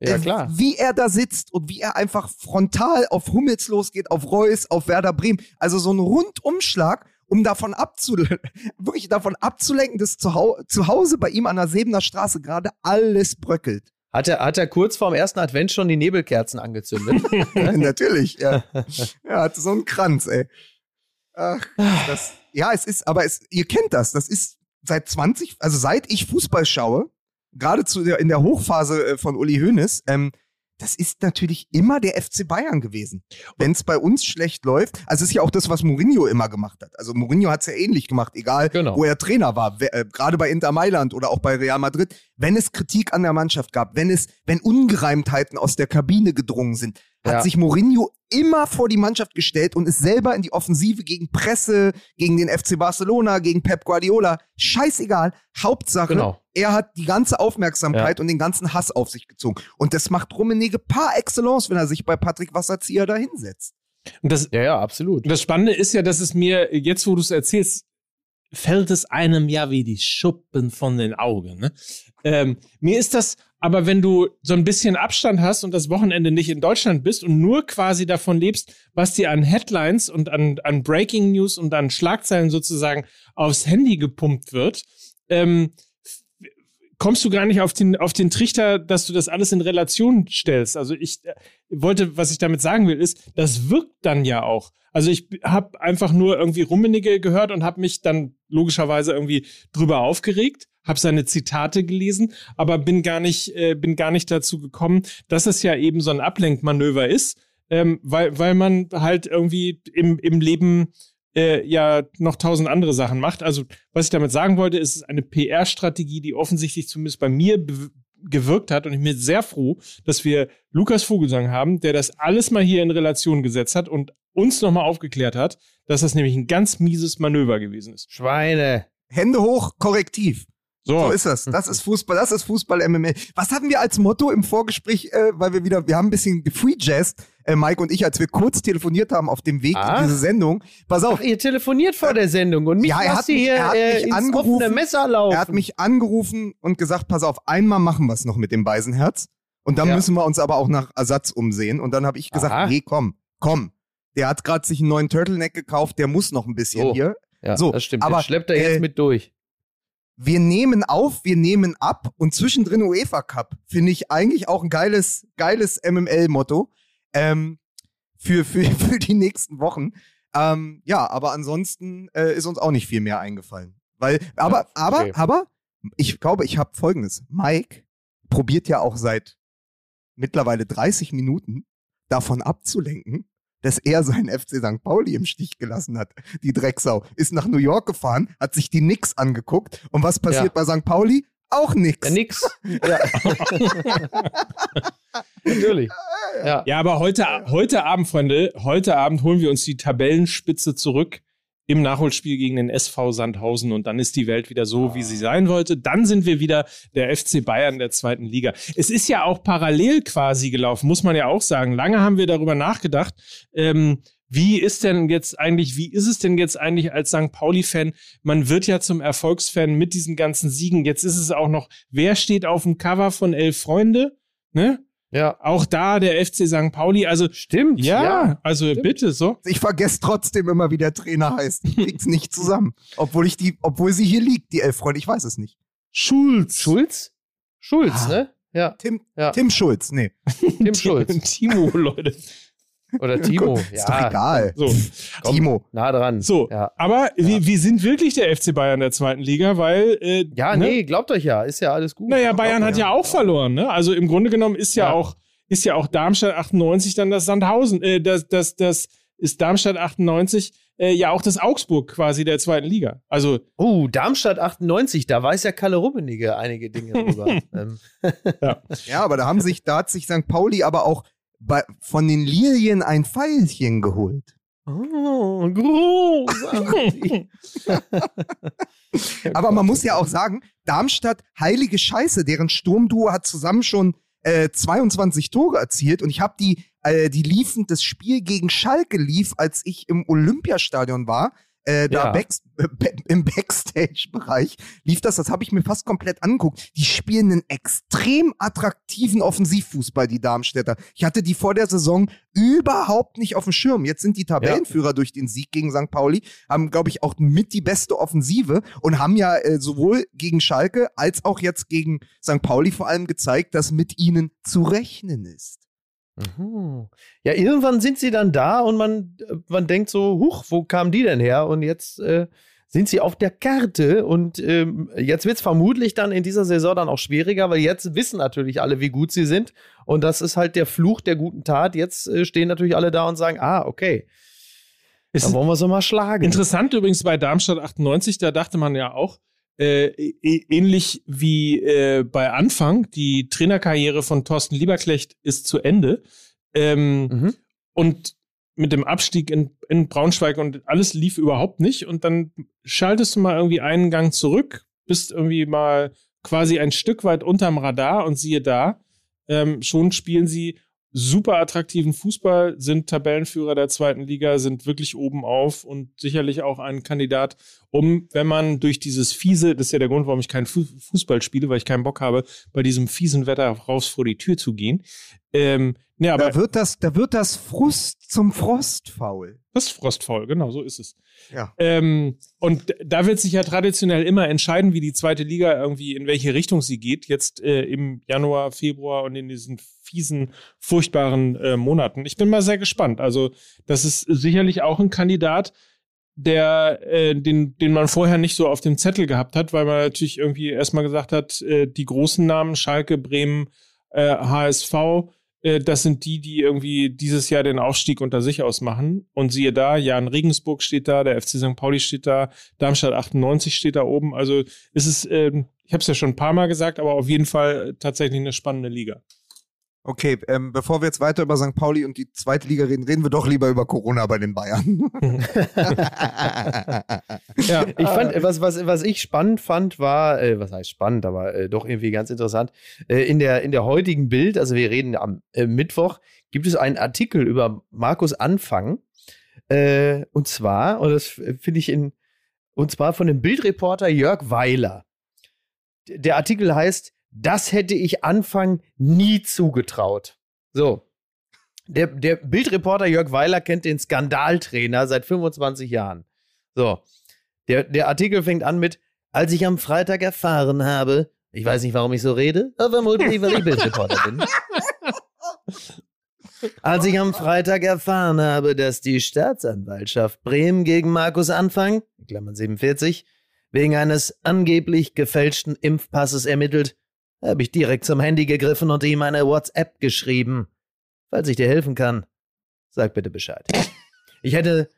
Ja, Äh, klar. Wie er da sitzt und wie er einfach frontal auf Hummels losgeht, auf Reus, auf Werder Bremen. Also so ein Rundumschlag, um davon abzulenken, wirklich davon abzulenken, dass zu, Hau zu Hause bei ihm an der Sebener Straße gerade alles bröckelt. Hat er, hat er kurz vorm ersten Advent schon die Nebelkerzen angezündet? Natürlich, ja. Er hatte so einen Kranz, ey. Ach, das, ja, es ist, aber es, ihr kennt das. Das ist seit 20, also seit ich Fußball schaue, gerade zu der, in der Hochphase äh, von Uli Hoeneß, ähm, das ist natürlich immer der FC Bayern gewesen. Wenn es bei uns schlecht läuft, also ist ja auch das, was Mourinho immer gemacht hat. Also Mourinho hat es ja ähnlich gemacht, egal Genau. wo er Trainer war, äh, gerade bei Inter Mailand oder auch bei Real Madrid. Wenn es Kritik an der Mannschaft gab, wenn es, wenn Ungereimtheiten aus der Kabine gedrungen sind, hat Ja. sich Mourinho immer vor die Mannschaft gestellt und ist selber in die Offensive gegen Presse, gegen den FC Barcelona, gegen Pep Guardiola. Scheißegal. Hauptsache, Genau. er hat die ganze Aufmerksamkeit und den ganzen Hass auf sich gezogen. Und das macht Rummenigge par excellence, wenn er sich bei Patrick Wasserzieher da hinsetzt. Und das, ja, ja, absolut. das Spannende ist ja, dass es mir, jetzt wo du es erzählst, fällt es einem ja wie die Schuppen von den Augen. Ne? Ähm, mir ist das, aber wenn du so ein bisschen Abstand hast und das Wochenende nicht in Deutschland bist und nur quasi davon lebst, was dir an Headlines und an, an Breaking News und an Schlagzeilen sozusagen aufs Handy gepumpt wird, ähm, kommst du gar nicht auf den, auf den Trichter, dass du das alles in Relation stellst. Also ich äh, wollte, was ich damit sagen will, ist, das wirkt dann ja auch. Also ich habe einfach nur irgendwie Rummenigge gehört und habe mich dann logischerweise irgendwie drüber aufgeregt, habe seine Zitate gelesen, aber bin gar nicht, äh, bin gar nicht dazu gekommen, dass es ja eben so ein Ablenkmanöver ist, ähm, weil, weil man halt irgendwie im, im Leben äh, ja noch tausend andere Sachen macht. Also, was ich damit sagen wollte, ist es ist eine PR-Strategie, die offensichtlich zumindest bei mir gewirkt hat. Und ich bin sehr froh, dass wir Lukas Vogelsang haben, der das alles mal hier in Relation gesetzt hat und uns nochmal aufgeklärt hat, dass das nämlich ein ganz mieses Manöver gewesen ist. Schweine. Hände hoch, korrektiv. So, So ist das. Das ist Fußball, das ist Fußball MML. Was hatten wir als Motto im Vorgespräch, äh, weil wir wieder, wir haben ein bisschen gefreejazzed, äh, Mike und ich, als wir kurz telefoniert haben auf dem Weg Ah. in diese Sendung. Pass auf, Ach, ihr telefoniert vor der Sendung und mich Ja, er hat mich- hier er hat äh, mich ins angerufen. Messer laufen. er hat mich angerufen und gesagt, pass auf, einmal machen wir es noch mit dem Beisenherz. Und dann Ja. müssen wir uns aber auch nach Ersatz umsehen. Und dann habe ich gesagt, Aha. nee, komm, komm. Der hat gerade sich einen neuen Turtleneck gekauft, der muss noch ein bisschen So. hier. ja, so, das stimmt. aber, Aber, schleppt er jetzt äh, mit durch. Wir nehmen auf, wir nehmen ab und zwischendrin UEFA Cup. Finde ich eigentlich auch ein geiles, geiles MML-Motto. Ähm, für, für, für die nächsten Wochen. Ähm, ja, aber ansonsten äh, ist uns auch nicht viel mehr eingefallen. Weil, aber, aber, okay. aber, ich glaube, ich habe folgendes. Mike probiert ja auch seit mittlerweile 30 Minuten davon abzulenken, dass er seinen FC St. Pauli im Stich gelassen hat. Die Drecksau ist nach New York gefahren, hat sich die Nix angeguckt und was passiert bei St. Pauli? Auch nix. Ja, nix. Ja. Natürlich. Ja. Ja, aber heute, heute Abend, Freunde, heute Abend holen wir uns die Tabellenspitze zurück im Nachholspiel gegen den SV Sandhausen und dann ist die Welt wieder so, wie sie sein wollte. Dann sind wir wieder der FC Bayern der zweiten Liga. Es ist ja auch parallel quasi gelaufen, muss man ja auch sagen. Lange haben wir darüber nachgedacht. Ähm, wie ist denn jetzt eigentlich, wie ist es denn jetzt eigentlich als St. Pauli-Fan? Man wird ja zum Erfolgsfan mit diesen ganzen Siegen. Jetzt ist es auch noch, wer steht auf dem Cover von Elf Freunde? Ne? Ja. Auch da der FC St. Pauli. Also Stimmt. ja, also bitte so. Ich vergesse trotzdem immer, wie der Trainer heißt. Ich krieg's nicht zusammen. Obwohl ich die, obwohl sie hier liegt, die Elf-Freunde. Ich weiß es nicht. Schulz. Schulz? Schulz, Ah. ne? Ja. Tim, Ja. Tim Schulz, nee. Tim Schulz. Timo, Leute. Oder Timo. Ist doch Ja. egal. So, Komm. Timo. Nah dran. so. Ja. Aber wir, wir sind wirklich der FC Bayern der zweiten Liga, weil. Äh, Ja, ne? nee, glaubt euch ja. Ist ja alles gut. Naja, Bayern hat ja auch verloren, ne? Also im Grunde genommen ist ja, Ja. auch ist ja auch Darmstadt 98 dann das Sandhausen, äh, das, das, das ist Darmstadt 98 äh, ja auch das Augsburg quasi der zweiten Liga. Also Oh, Darmstadt 98, da weiß ja Kalle Rummenigge einige Dinge drüber. ähm, Ja, aber da haben sich, da hat sich St. Pauli aber auch bei, von den Lilien ein Pfeilchen geholt. oh, großartig. Aber man muss ja auch sagen, Darmstadt, heilige Scheiße, deren Sturmduo hat zusammen schon äh, 22 Tore erzielt und ich habe die, äh, die liefen, das Spiel gegen Schalke lief, als ich im Olympiastadion war. Äh, da Ja. backs- äh, ba- im Backstage-Bereich lief das, das habe ich mir fast komplett angeguckt. Die spielen einen extrem attraktiven Offensivfußball, die Darmstädter. Ich hatte die vor der Saison überhaupt nicht auf dem Schirm. Jetzt sind die Tabellenführer durch den Sieg gegen St. Pauli, haben, glaube ich, auch mit die beste Offensive und haben ja äh, sowohl gegen Schalke als auch jetzt gegen St. Pauli vor allem gezeigt, dass mit ihnen zu rechnen ist. Mhm. Ja, irgendwann sind sie dann da und man, äh, man denkt so, huch, wo kamen die denn her? Und jetzt äh, sind sie auf der Karte und ähm, jetzt wird es vermutlich dann in dieser Saison dann auch schwieriger, weil jetzt wissen natürlich alle, wie gut sie sind. Und das ist halt der Fluch der guten Tat. Jetzt äh, stehen natürlich alle da und sagen, ah, okay, ist dann wollen wir sie mal schlagen. Interessant übrigens bei Darmstadt 98, da dachte man ja auch, äh, ähnlich wie äh, bei Anfang, die Trainerkarriere von Thorsten Lieberknecht ist zu Ende. Ähm, Mhm. Und mit dem Abstieg in, in Braunschweig und alles lief überhaupt nicht. Und dann schaltest du mal irgendwie einen Gang zurück, bist irgendwie mal quasi ein Stück weit unterm Radar und siehe da, ähm, schon spielen sie super attraktiven Fußball, sind Tabellenführer der zweiten Liga, sind wirklich oben auf und sicherlich auch ein Kandidat, um, wenn man durch dieses fiese, das ist ja der Grund, warum ich keinen Fu- Fußball spiele, weil ich keinen Bock habe, bei diesem fiesen Wetter raus vor die Tür zu gehen. Ähm, ne, aber Da wird das, da wird das Frust zum Frost faul. das ist frostfaul, genau, so ist es. Ja. Ähm, und da wird sich ja traditionell immer entscheiden, wie die zweite Liga irgendwie, in welche Richtung sie geht. Jetzt äh, im Januar, Februar und in diesen fiesen, furchtbaren äh, Monaten. Ich bin mal sehr gespannt. Also, das ist sicherlich auch ein Kandidat, der, äh, den, den man vorher nicht so auf dem Zettel gehabt hat, weil man natürlich irgendwie erstmal gesagt hat, äh, die großen Namen, Schalke, Bremen, HSV, äh, das sind die, die irgendwie dieses Jahr den Aufstieg unter sich ausmachen. Und siehe da, Jan Regensburg steht da, der FC St. Pauli steht da, Darmstadt 98 steht da oben. Also es ist, ähm, ich habe es ja schon ein paar Mal gesagt, aber auf jeden Fall tatsächlich eine spannende Liga. Okay, ähm, bevor wir jetzt weiter über St. Pauli und die zweite Liga reden, reden wir doch lieber über Corona bei den Bayern. Ja, Ich fand, was, was, was ich spannend fand, war, äh, was heißt spannend, aber äh, doch irgendwie ganz interessant. Äh, in, der, in der heutigen Bild, also wir reden am äh, Mittwoch, gibt es einen Artikel über Markus Anfang. Äh, und zwar, und das finde ich in, und zwar von dem Bildreporter Jörg Weiler. Der Artikel heißt, das hätte ich Anfang nie zugetraut. So. Der, der Bildreporter Jörg Weiler kennt den Skandaltrainer seit 25 Jahren. So. Der, der Artikel fängt an mit, als ich am Freitag erfahren habe, ich weiß nicht, warum ich so rede, aber vermutlich, weil ich Bildreporter bin. Als ich am Freitag erfahren habe, dass die Staatsanwaltschaft Bremen gegen Markus Anfang, Klammern 47, wegen eines angeblich gefälschten Impfpasses ermittelt, habe ich direkt zum Handy gegriffen und ihm eine WhatsApp geschrieben. Falls ich dir helfen kann, sag bitte Bescheid. Ich hätte,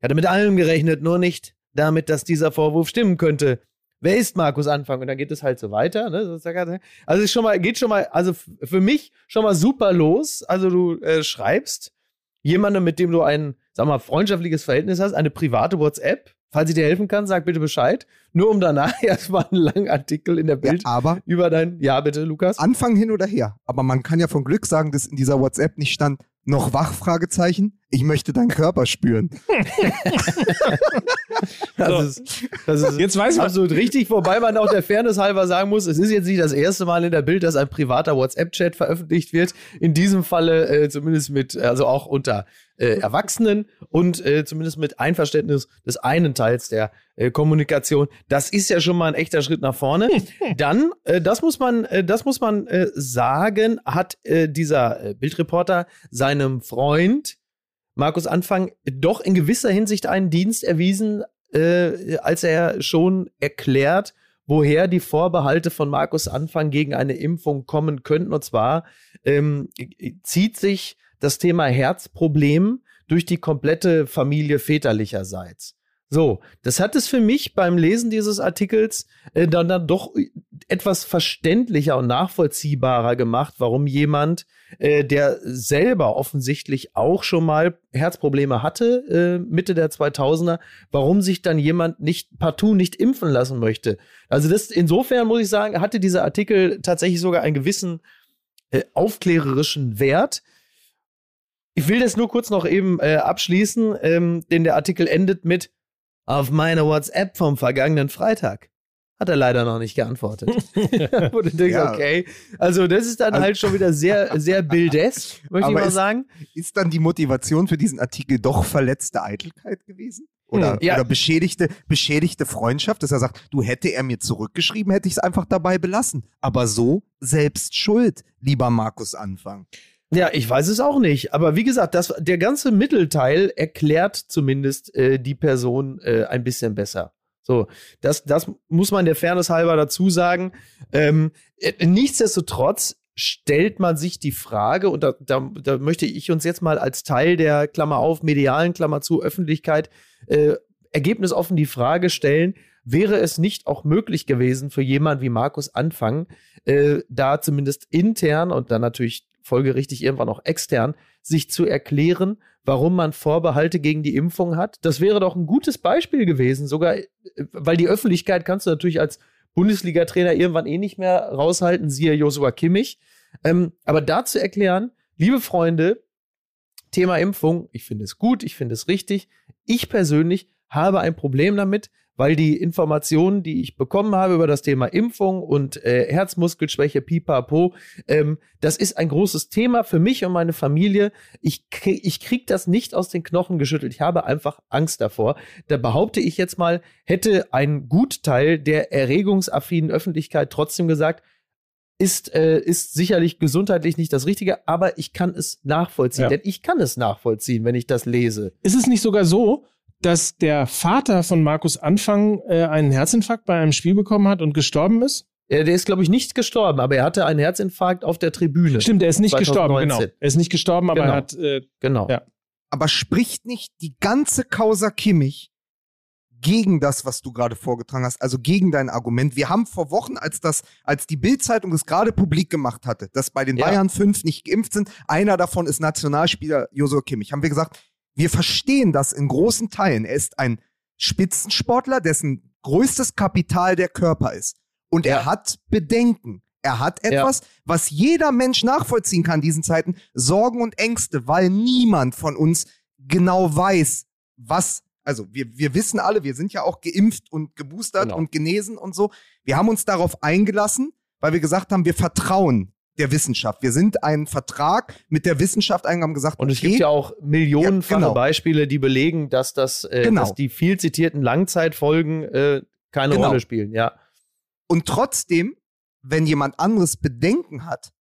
hätte mit allem gerechnet, nur nicht damit, dass dieser Vorwurf stimmen könnte. Wer ist Markus Anfang? Und dann geht es halt so weiter. Ne? Also es schon mal, geht schon mal, also für mich schon mal super los. Also du äh, schreibst jemandem, mit dem du ein, sag mal, freundschaftliches Verhältnis hast, eine private WhatsApp Falls ich dir helfen kann, sag bitte Bescheid. Nur um danach erstmal einen langen Artikel in der Bild ja, aber über dein. Ja, bitte, Lukas. Anfang hin oder her. Aber man kann ja von Glück sagen, dass in dieser WhatsApp nicht stand, noch wach? Fragezeichen. Ich möchte deinen Körper spüren. das, so. ist, das ist jetzt weiß man. absolut richtig, wobei man auch der Fairness halber sagen muss, es ist jetzt nicht das erste Mal in der Bild, dass ein privater WhatsApp-Chat veröffentlicht wird. In diesem Falle äh, zumindest mit, also auch unter äh, Erwachsenen und äh, zumindest mit Einverständnis des einen Teils der äh, Kommunikation. Das ist ja schon mal ein echter Schritt nach vorne. Dann, äh, das muss man, äh, das muss man äh, sagen, hat äh, dieser äh, Bildreporter seinem Freund Markus Anfang doch in gewisser Hinsicht einen Dienst erwiesen, äh, als er schon erklärt, woher die Vorbehalte von Markus Anfang gegen eine Impfung kommen könnten. Und zwar ähm, zieht sich das Thema Herzproblem durch die komplette Familie väterlicherseits. So, das hat es für mich beim Lesen dieses Artikels äh, dann, dann doch etwas verständlicher und nachvollziehbarer gemacht, warum jemand, äh, der selber offensichtlich auch schon mal Herzprobleme hatte, äh, Mitte der 2000er, warum sich dann jemand nicht partout nicht impfen lassen möchte. Also das insofern muss ich sagen, hatte dieser Artikel tatsächlich sogar einen gewissen äh, aufklärerischen Wert. Ich will das nur kurz noch eben äh, abschließen, ähm, denn der Artikel endet mit auf meine WhatsApp vom vergangenen Freitag. Hat er leider noch nicht geantwortet. Wo du denkst, ja. okay. Also, das ist dann also, halt schon wieder sehr, sehr bildesk, möchte ich mal ist, sagen. Ist dann die Motivation für diesen Artikel doch verletzte Eitelkeit gewesen? Oder, hm, ja. oder beschädigte, beschädigte Freundschaft, dass er sagt, du hätte er mir zurückgeschrieben, hätte ich es einfach dabei belassen. Aber so selbst schuld, lieber Markus Anfang. Ja, ich weiß es auch nicht. Aber wie gesagt, das, der ganze Mittelteil erklärt zumindest äh, die Person äh, ein bisschen besser. So, das, das muss man der Fairness halber dazu sagen. Ähm, äh, nichtsdestotrotz stellt man sich die Frage, und da, da, da möchte ich uns jetzt mal als Teil der Klammer auf, medialen Klammer zu, Öffentlichkeit, äh, ergebnisoffen die Frage stellen, wäre es nicht auch möglich gewesen für jemand wie Markus Anfang, äh, da zumindest intern und dann natürlich folgerichtig irgendwann auch extern, sich zu erklären, warum man Vorbehalte gegen die Impfung hat. Das wäre doch ein gutes Beispiel gewesen, sogar, äh, weil die Öffentlichkeit kannst du natürlich als Bundesliga-Trainer irgendwann eh nicht mehr raushalten, siehe Joshua Kimmich. Ähm, aber da zu erklären, liebe Freunde, Thema Impfung, ich finde es gut, ich finde es richtig. Ich persönlich habe ein Problem damit, weil die Informationen, die ich bekommen habe über das Thema Impfung und äh, Herzmuskelschwäche, pipapo, ähm, das ist ein großes Thema für mich und meine Familie. Ich, krieg, ich krieg das nicht aus den Knochen geschüttelt. Ich habe einfach Angst davor. Da behaupte ich jetzt mal, hätte ein Gutteil der erregungsaffinen Öffentlichkeit trotzdem gesagt, ist, äh, ist sicherlich gesundheitlich nicht das Richtige, aber ich kann es nachvollziehen. Ja. Denn ich kann es nachvollziehen, wenn ich das lese. Ist es nicht sogar so, dass der Vater von Markus Anfang äh, einen Herzinfarkt bei einem Spiel bekommen hat und gestorben ist? Ja, der ist, glaube ich, nicht gestorben, aber er hatte einen Herzinfarkt auf der Tribüne. Stimmt, er ist nicht 2019. gestorben, genau. Er ist nicht gestorben, aber genau. er hat. Äh, genau. Ja. Aber spricht nicht die ganze Causa Kimmich gegen das, was du gerade vorgetragen hast, also gegen dein Argument. Wir haben vor Wochen, als das, als die Bildzeitung es gerade publik gemacht hatte, dass bei den ja. Bayern fünf nicht geimpft sind, einer davon ist Nationalspieler Josua Kimmich, haben wir gesagt, wir verstehen das in großen Teilen. Er ist ein Spitzensportler, dessen größtes Kapital der Körper ist. Und ja. er hat Bedenken. Er hat etwas, ja. was jeder Mensch nachvollziehen kann in diesen Zeiten, Sorgen und Ängste, weil niemand von uns genau weiß, was, also wir, wir wissen alle, wir sind ja auch geimpft und geboostert genau. und genesen und so. Wir haben uns darauf eingelassen, weil wir gesagt haben, wir vertrauen der Wissenschaft. Wir sind einen Vertrag mit der Wissenschaft eingegangen gesagt. Und es okay, gibt ja auch millionenfache ja, genau. Beispiele, die belegen, dass das, äh, genau. dass die viel zitierten Langzeitfolgen äh, keine genau. Rolle spielen. Ja. Und trotzdem, wenn jemand anderes Bedenken hat,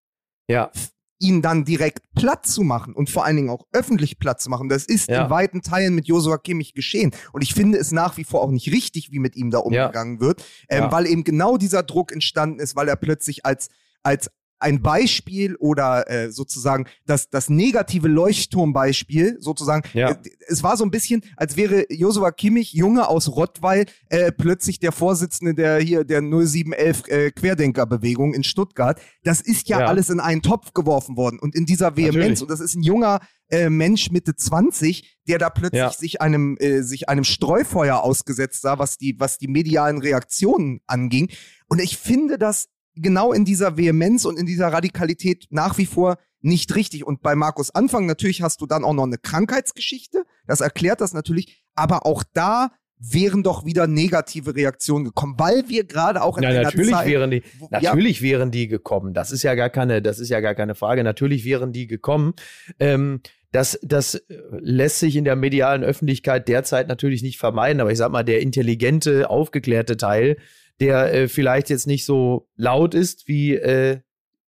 ja. ihn dann direkt platt zu machen und vor allen Dingen auch öffentlich platt zu machen. Das ist Ja. in weiten Teilen mit Josua Kimmich geschehen. Und ich finde es nach wie vor auch nicht richtig, wie mit ihm da umgegangen wird, ähm, Ja. weil eben genau dieser Druck entstanden ist, weil er plötzlich als, als ein Beispiel oder äh, sozusagen das, das negative Leuchtturmbeispiel sozusagen. Ja. Äh, es war so ein bisschen, als wäre Josua Kimmich, Junge aus Rottweil, äh, plötzlich der Vorsitzende der hier der 0711 äh, Querdenkerbewegung in Stuttgart. Das ist ja, Ja. alles in einen Topf geworfen worden. Und in dieser Vehemenz, Natürlich. und das ist ein junger äh, Mensch Mitte 20, der da plötzlich Ja. sich einem äh, sich einem Streufeuer ausgesetzt sah, was die was die medialen Reaktionen anging. Und ich finde das genau in dieser Vehemenz und in dieser Radikalität nach wie vor nicht richtig. Und bei Markus Anfang natürlich hast du dann auch noch eine Krankheitsgeschichte. Das erklärt das natürlich. Aber auch da wären doch wieder negative Reaktionen gekommen, weil wir gerade auch in Ja, einer natürlich Zeit, wären die, wo- ja, natürlich wären die gekommen. Das ist ja gar keine, das ist ja gar keine Frage. Natürlich wären die gekommen. Ähm, das, das lässt sich in der medialen Öffentlichkeit derzeit natürlich nicht vermeiden. Aber ich sag mal, der intelligente, aufgeklärte Teil, der äh, vielleicht jetzt nicht so laut ist wie äh,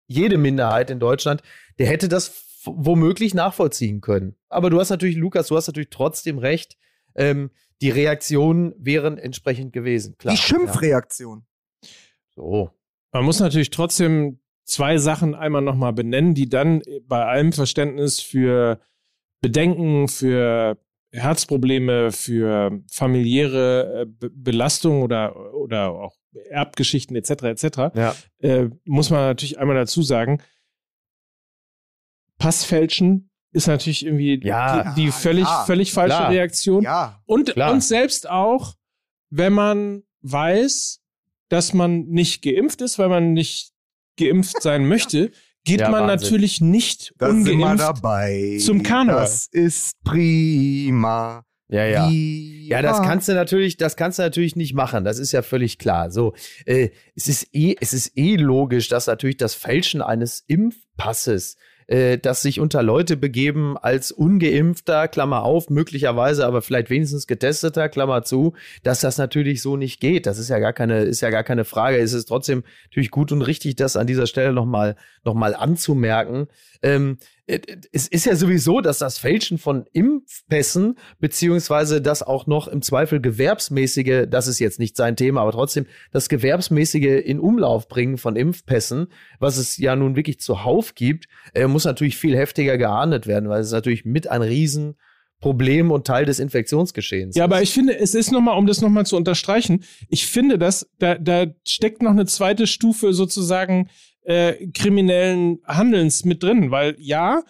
jede Minderheit in Deutschland, der hätte das womöglich nachvollziehen können. Aber du hast natürlich, Lukas, du hast natürlich trotzdem recht. Ähm, die Reaktionen wären entsprechend gewesen. Klar. die Schimpfreaktion. Ja. So. Man muss natürlich trotzdem zwei Sachen einmal nochmal benennen, die dann bei allem Verständnis für Bedenken, für Herzprobleme, für familiäre äh, Be Belastung oder, oder auch Erbgeschichten etc. etc. Ja. Äh, muss man natürlich einmal dazu sagen, Passfälschen ist natürlich irgendwie Ja. die, die völlig, Ja, völlig falsche klar. Reaktion. Ja, Und, Klar. und selbst auch, wenn man weiß, dass man nicht geimpft ist, weil man nicht geimpft sein möchte, geht Ja, man Wahnsinn. natürlich nicht da sind wir ungeimpft. dabei. zum Karneval. Das ist prima. Ja, ja. Ja, das kannst du natürlich, das kannst du natürlich nicht machen. Das ist ja völlig klar. So, äh, es ist eh, es ist eh logisch, dass natürlich das Fälschen eines Impfpasses, äh, das sich unter Leute begeben als ungeimpfter, Klammer auf, möglicherweise aber vielleicht wenigstens getesteter, Klammer zu, dass das natürlich so nicht geht. Das ist ja gar keine, ist ja gar keine Frage. Es ist trotzdem natürlich gut und richtig, das an dieser Stelle nochmal, noch mal anzumerken. Ähm, äh, es ist ja sowieso, dass das Fälschen von Impfpässen, beziehungsweise das auch noch im Zweifel gewerbsmäßige, das ist jetzt nicht sein Thema, aber trotzdem das gewerbsmäßige in Umlauf bringen von Impfpässen, was es ja nun wirklich zuhauf gibt, äh, muss natürlich viel heftiger geahndet werden, weil es ist natürlich mit ein Riesenproblem und Teil des Infektionsgeschehens. Ja, ist. aber ich finde, es ist nochmal, um das nochmal zu unterstreichen, ich finde, dass da, da steckt noch eine zweite Stufe sozusagen äh, kriminellen Handelns mit drin, weil ja,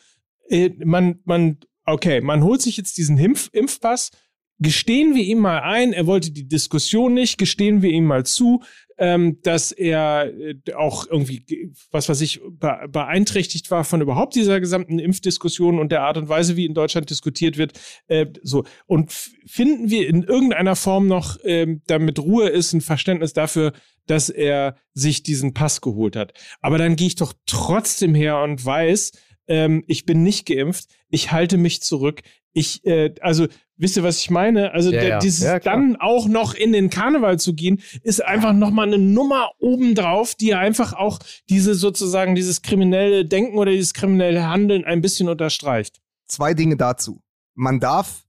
äh, man, man, okay, man holt sich jetzt diesen Impf Impfpass, gestehen wir ihm mal ein, er wollte die Diskussion nicht, gestehen wir ihm mal zu, ähm, dass er äh, auch irgendwie, ge- was weiß ich, be beeinträchtigt war von überhaupt dieser gesamten Impfdiskussion und der Art und Weise, wie in Deutschland diskutiert wird. Äh, so. Und finden wir in irgendeiner Form noch, ähm, damit Ruhe ist, ein Verständnis dafür, dass er sich diesen Pass geholt hat. Aber dann gehe ich doch trotzdem her und weiß, ähm, ich bin nicht geimpft, ich halte mich zurück. Ich, äh, also, wisst ihr, was ich meine? Also, Ja, der, ja. dieses Ja, dann auch noch in den Karneval zu gehen, ist einfach nochmal eine Nummer obendrauf, die einfach auch diese sozusagen dieses kriminelle Denken oder dieses kriminelle Handeln ein bisschen unterstreicht. zwei Dinge dazu. Man darf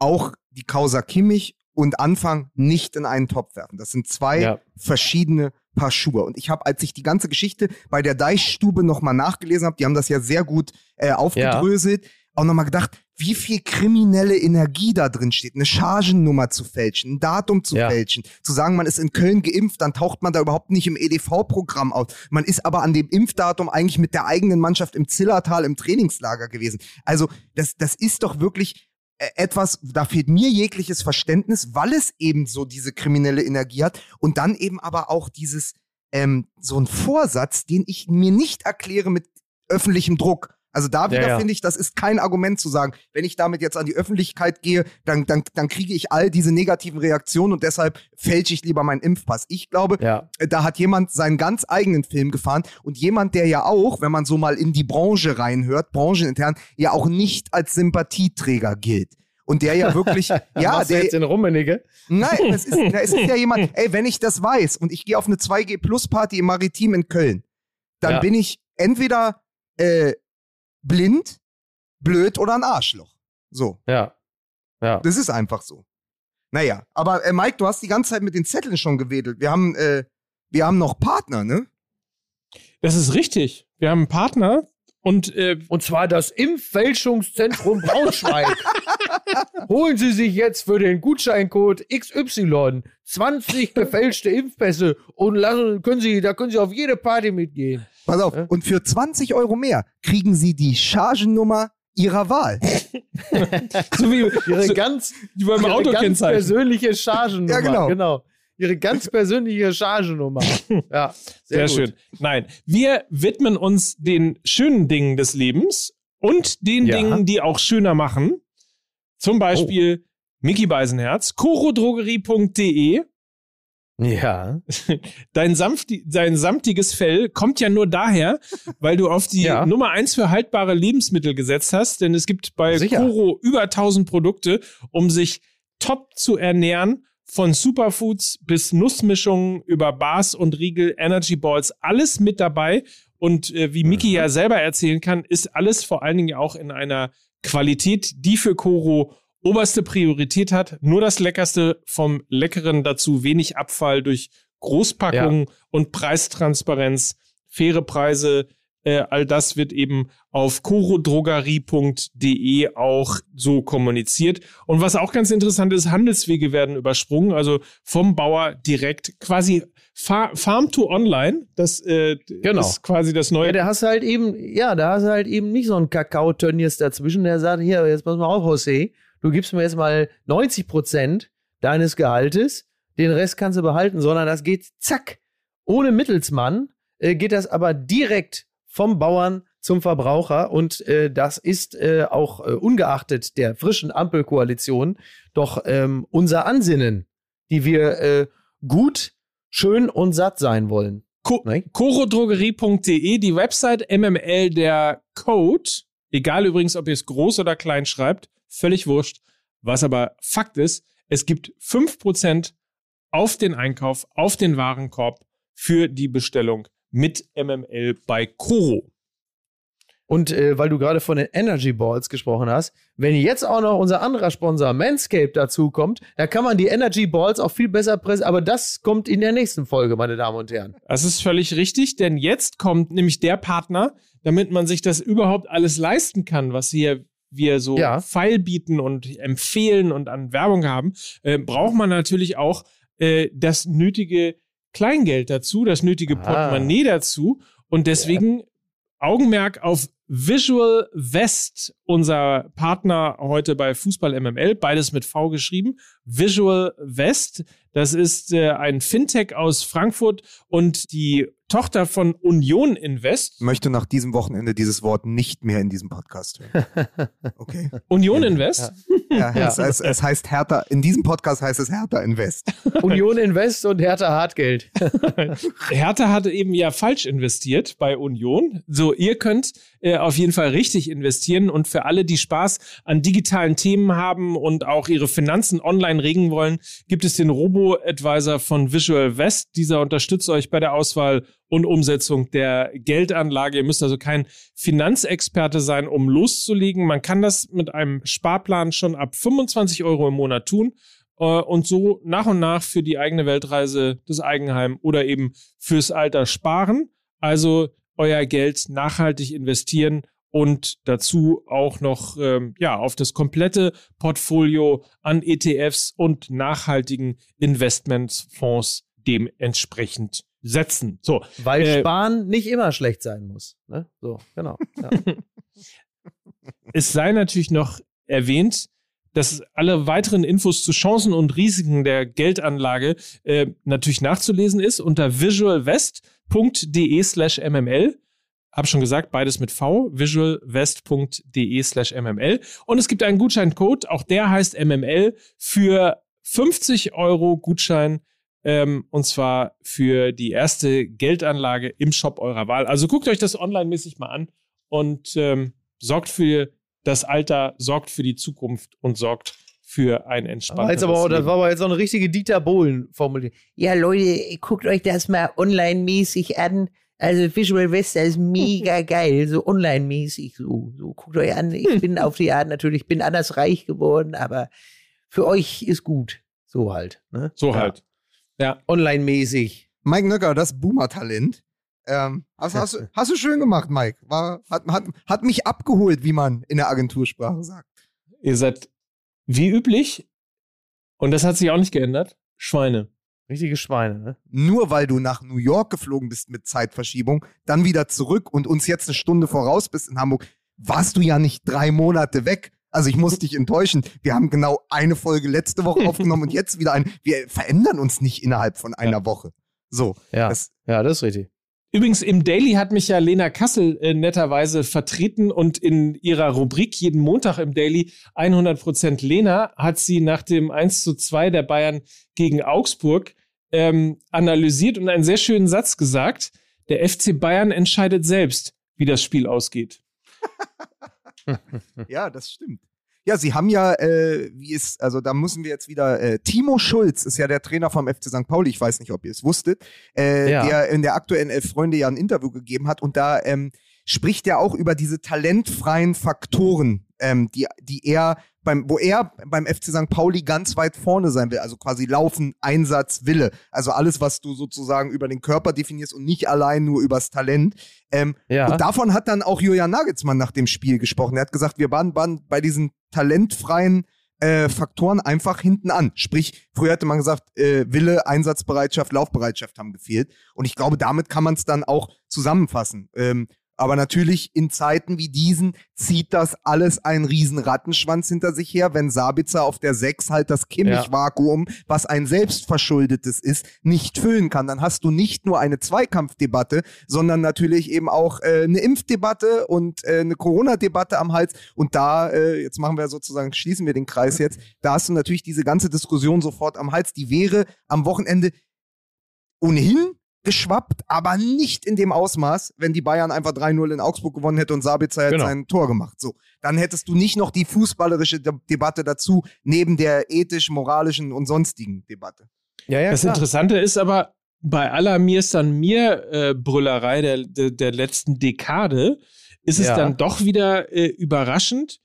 auch die Causa Kimmich und Anfang nicht in einen Topf werfen. Das sind zwei Ja. verschiedene Paar Schuhe. Und ich habe, als ich die ganze Geschichte bei der Deichstube nochmal nachgelesen habe, die haben das ja sehr gut äh, aufgedröselt, auch nochmal gedacht, wie viel kriminelle Energie da drin steht, eine Chargennummer zu fälschen, ein Datum zu Ja. fälschen, zu sagen, man ist in Köln geimpft, dann taucht man da überhaupt nicht im EDV-Programm auf. Man ist aber an dem Impfdatum eigentlich mit der eigenen Mannschaft im Zillertal im Trainingslager gewesen. Also das, das ist doch wirklich äh, etwas, da fehlt mir jegliches Verständnis, weil es eben so diese kriminelle Energie hat und dann eben aber auch dieses, ähm, so ein Vorsatz, den ich mir nicht erkläre mit öffentlichem Druck. Also da wieder Ja, ja. finde ich, das ist kein Argument zu sagen, wenn ich damit jetzt an die Öffentlichkeit gehe, dann, dann, dann kriege ich all diese negativen Reaktionen und deshalb fälsche ich lieber meinen Impfpass. Ich glaube, Ja. äh, da hat jemand seinen ganz eigenen Film gefahren und jemand, der ja auch, wenn man so mal in die Branche reinhört, branchenintern, ja auch nicht als Sympathieträger gilt. Und der ja wirklich, ja, der, jetzt in Rummenigge? nein, es ist, es ist ja jemand, ey, wenn ich das weiß und ich gehe auf eine 2G Plus Party im Maritim in Köln, dann bin ich entweder äh, blind, blöd oder ein Arschloch. So, Ja. Ja. das ist einfach so. Naja, aber äh, Mike, du hast die ganze Zeit mit den Zetteln schon gewedelt. Wir haben, äh, wir haben noch Partner, ne? Das ist richtig. Wir haben einen Partner und äh, Und zwar das Impffälschungszentrum Braunschweig. Holen Sie sich jetzt für den Gutscheincode XY 20 gefälschte Impfpässe und lassen, können Sie, da können Sie auf jede Party mitgehen. Pass auf, Ja. und für 20 Euro mehr kriegen Sie die Chargennummer Ihrer Wahl. so wie Ihre so, ganz, wie beim ihre ganz Autokennzeichen. persönliche Chargennummer. Ja, genau. genau. Ihre ganz persönliche Chargennummer. Ja, Sehr, sehr, schön. Nein, wir widmen uns den schönen Dingen des Lebens und den Ja. Dingen, die auch schöner machen. Zum Beispiel Mickey Beisenherz, chorodrogerie.de. Ja. Dein, sanfti dein samtiges Fell kommt ja nur daher, weil du auf die Ja. Nummer eins für haltbare Lebensmittel gesetzt hast, denn es gibt bei Sicher. Koro über 1000 Produkte, um sich top zu ernähren, von Superfoods bis Nussmischungen über Bars und Riegel, Energy Balls, alles mit dabei. Und äh, wie Miki ja selber erzählen kann, ist alles vor allen Dingen auch in einer Qualität, die für Koro oberste Priorität hat. Nur das Leckerste vom Leckeren dazu, wenig Abfall durch Großpackungen und Preistransparenz, faire Preise. Äh, all das wird eben auf chorodrogerie.de auch so kommuniziert. Und was auch ganz interessant ist, Handelswege werden übersprungen, also vom Bauer direkt quasi Fa Farm to Online. Das äh, Genau. ist quasi das neue. Ja, da hast du halt eben, ja, da hast du halt eben nicht so einen Kakao-Tönnies dazwischen, der sagt, hier, jetzt pass mal auf, José, du gibst mir jetzt mal 90 Prozent deines Gehaltes, den Rest kannst du behalten, sondern das geht zack, ohne Mittelsmann, äh, geht das aber direkt vom Bauern zum Verbraucher und äh, das ist äh, auch äh, ungeachtet der frischen Ampelkoalition doch ähm, unser Ansinnen, die wir äh, gut, schön und satt sein wollen. Co chorodrogerie.de, die Website MML, der Code, egal übrigens, ob ihr es groß oder klein schreibt, völlig wurscht. Was aber Fakt ist, es gibt 5% auf den Einkauf, auf den Warenkorb für die Bestellung mit MML bei Koro. Und äh, weil du gerade von den Energy Balls gesprochen hast, wenn jetzt auch noch unser anderer Sponsor Manscaped dazukommt, da kann man die Energy Balls auch viel besser pressen. Aber das kommt in der nächsten Folge, meine Damen und Herren. Das ist völlig richtig, denn jetzt kommt nämlich der Partner, damit man sich das überhaupt alles leisten kann, was hier wir so Ja. feil bieten und empfehlen und an Werbung haben, äh, braucht man natürlich auch äh, das nötige Kleingeld dazu, das nötige Ah. Portemonnaie dazu. Und deswegen Augenmerk auf Visual West, unser Partner heute bei Fußball MML, beides mit V geschrieben. Visual West, das ist äh, ein Fintech aus Frankfurt und die Tochter von Union Invest. möchte nach diesem Wochenende dieses Wort nicht mehr in diesem Podcast hören. Okay. Union Invest? Ja, Ja. Es, es, es heißt Hertha, in diesem Podcast heißt es Hertha Invest. Union Invest und Hertha Hartgeld. Hertha hatte eben ja falsch investiert bei Union. So, ihr könnt äh, auf jeden Fall richtig investieren und für alle, die Spaß an digitalen Themen haben und auch ihre Finanzen online regeln wollen, gibt es den Robo-Advisor von Visual West. Dieser unterstützt euch bei der Auswahl und Umsetzung der Geldanlage. Ihr müsst also kein Finanzexperte sein, um loszulegen. Man kann das mit einem Sparplan schon ab 25 Euro im Monat tun äh, und so nach und nach für die eigene Weltreise, das Eigenheim oder eben fürs Alter sparen. Also euer Geld nachhaltig investieren und dazu auch noch ähm, ja auf das komplette Portfolio an ETFs und nachhaltigen Investmentfonds dementsprechend setzen. So, Weil Äh, Sparen nicht immer schlecht sein muss. Ne? So, genau. Ja. es sei natürlich noch erwähnt, dass alle weiteren Infos zu Chancen und Risiken der Geldanlage äh, natürlich nachzulesen ist unter visualwest.de slash mml. Hab schon gesagt, beides mit V, visualwest.de slash mml. Und es gibt einen Gutscheincode, auch der heißt mml, für 50 Euro Gutschein ähm, und zwar für die erste Geldanlage im Shop eurer Wahl. Also guckt euch das online-mäßig mal an und ähm, sorgt für das Alter, sorgt für die Zukunft und sorgt für ein Aber entspanntes jetzt aber, auch- das war aber jetzt so eine richtige Dieter Bohlen-Formulierung. Ja, Leute, guckt euch das mal online-mäßig an. Also Visual Wester ist mega geil, so online-mäßig, so, so guckt euch an. Ich bin auf die Art natürlich, bin anders reich geworden, aber für euch ist gut. So halt. Ne? So Ja. halt. Ja. Online-mäßig. Mike Nöcker, das Boomer-Talent. Ähm, hast, hast, du- hast du schön gemacht, Mike. War, hat, hat, hat mich abgeholt, wie man in der Agentursprache sagt. Ihr seid wie üblich, und das hat sich auch nicht geändert, Schweine. Richtige Schweine, ne? Nur weil du nach New York geflogen bist mit Zeitverschiebung, dann wieder zurück und uns jetzt eine Stunde voraus bist in Hamburg, warst du ja nicht drei Monate weg. Also ich muss dich enttäuschen. Wir haben genau eine Folge letzte Woche aufgenommen und jetzt wieder ein. Wir verändern uns nicht innerhalb von einer Woche. So. Ja. Das, ja, das ist richtig. Übrigens, im Daily hat mich ja Lena Kassel äh, netterweise vertreten und in ihrer Rubrik jeden Montag im Daily 100% Lena hat sie nach dem 1 zu 2 der Bayern gegen Augsburg ähm, analysiert und einen sehr schönen Satz gesagt. Der FC Bayern entscheidet selbst, wie das Spiel ausgeht. ja, das stimmt. Ja, sie haben ja, äh, wie es, also da müssen wir jetzt wieder, äh, Timo Schulz ist ja der Trainer vom FC St. Pauli, ich weiß nicht, ob ihr es wusstet, äh, Ja. der in der aktuellen Elf Freunde ja ein Interview gegeben hat und da ähm, spricht er auch über diese talentfreien Faktoren, ähm, die, die er beim, wo er beim FC St. Pauli ganz weit vorne sein will, also quasi Laufen, Einsatz, Wille, also alles, was du sozusagen über den Körper definierst und nicht allein nur übers Talent. Ähm, Ja. und davon hat dann auch Julian Nagelsmann nach dem Spiel gesprochen. Er hat gesagt, wir waren, waren bei diesen talentfreien äh, Faktoren einfach hinten an. Sprich, früher hätte man gesagt, äh, Wille, Einsatzbereitschaft, Laufbereitschaft haben gefehlt. Und ich glaube, damit kann man es dann auch zusammenfassen. Ähm, aber natürlich in Zeiten wie diesen zieht das alles einen riesen Rattenschwanz hinter sich her, wenn Sabitzer auf der 6 halt das Kimmich-Vakuum, was ein selbstverschuldetes ist, nicht füllen kann. Dann hast du nicht nur eine Zweikampfdebatte, sondern natürlich eben auch äh, eine Impfdebatte und äh, eine Corona-Debatte am Hals. Und da, äh, jetzt machen wir sozusagen, schließen wir den Kreis jetzt, da hast du natürlich diese ganze Diskussion sofort am Hals. Die wäre am Wochenende ohnehin geschwappt, aber nicht in dem Ausmaß, wenn die Bayern einfach 3-0 in Augsburg gewonnen hätte und Sabitzer hätte Genau. sein Tor gemacht. So, dann hättest du nicht noch die fußballerische De Debatte dazu, neben der ethisch-moralischen und sonstigen Debatte. Ja, ja, das klar. Interessante ist aber, bei aller Mir ist dann mir äh, Brüllerei der, der, der letzten Dekade, ist es Ja. dann doch wieder äh, überraschend,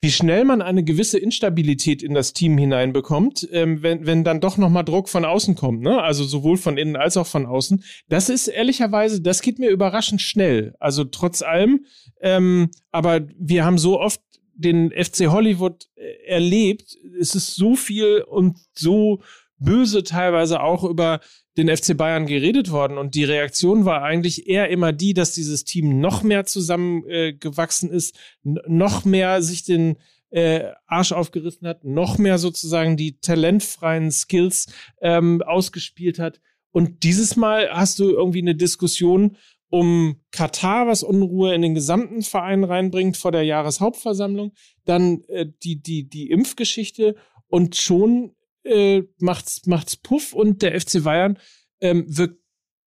wie schnell man eine gewisse Instabilität in das Team hineinbekommt, ähm, wenn, wenn dann doch nochmal Druck von außen kommt, ne? Also sowohl von innen als auch von außen. Das ist ehrlicherweise, das geht mir überraschend schnell. Also trotz allem, ähm, aber wir haben so oft den FC Hollywood äh, erlebt. Es ist so viel und so böse teilweise auch über den FC Bayern geredet worden und die Reaktion war eigentlich eher immer die, dass dieses Team noch mehr zusammengewachsen äh, ist, noch mehr sich den äh, Arsch aufgerissen hat, noch mehr sozusagen die talentfreien Skills ähm, ausgespielt hat. Und dieses Mal hast du irgendwie eine Diskussion um Katar, was Unruhe in den gesamten Verein reinbringt vor der Jahreshauptversammlung, dann äh, die, die, die Impfgeschichte und schon äh, macht's, macht's Puff und der FC Bayern ähm, wirkt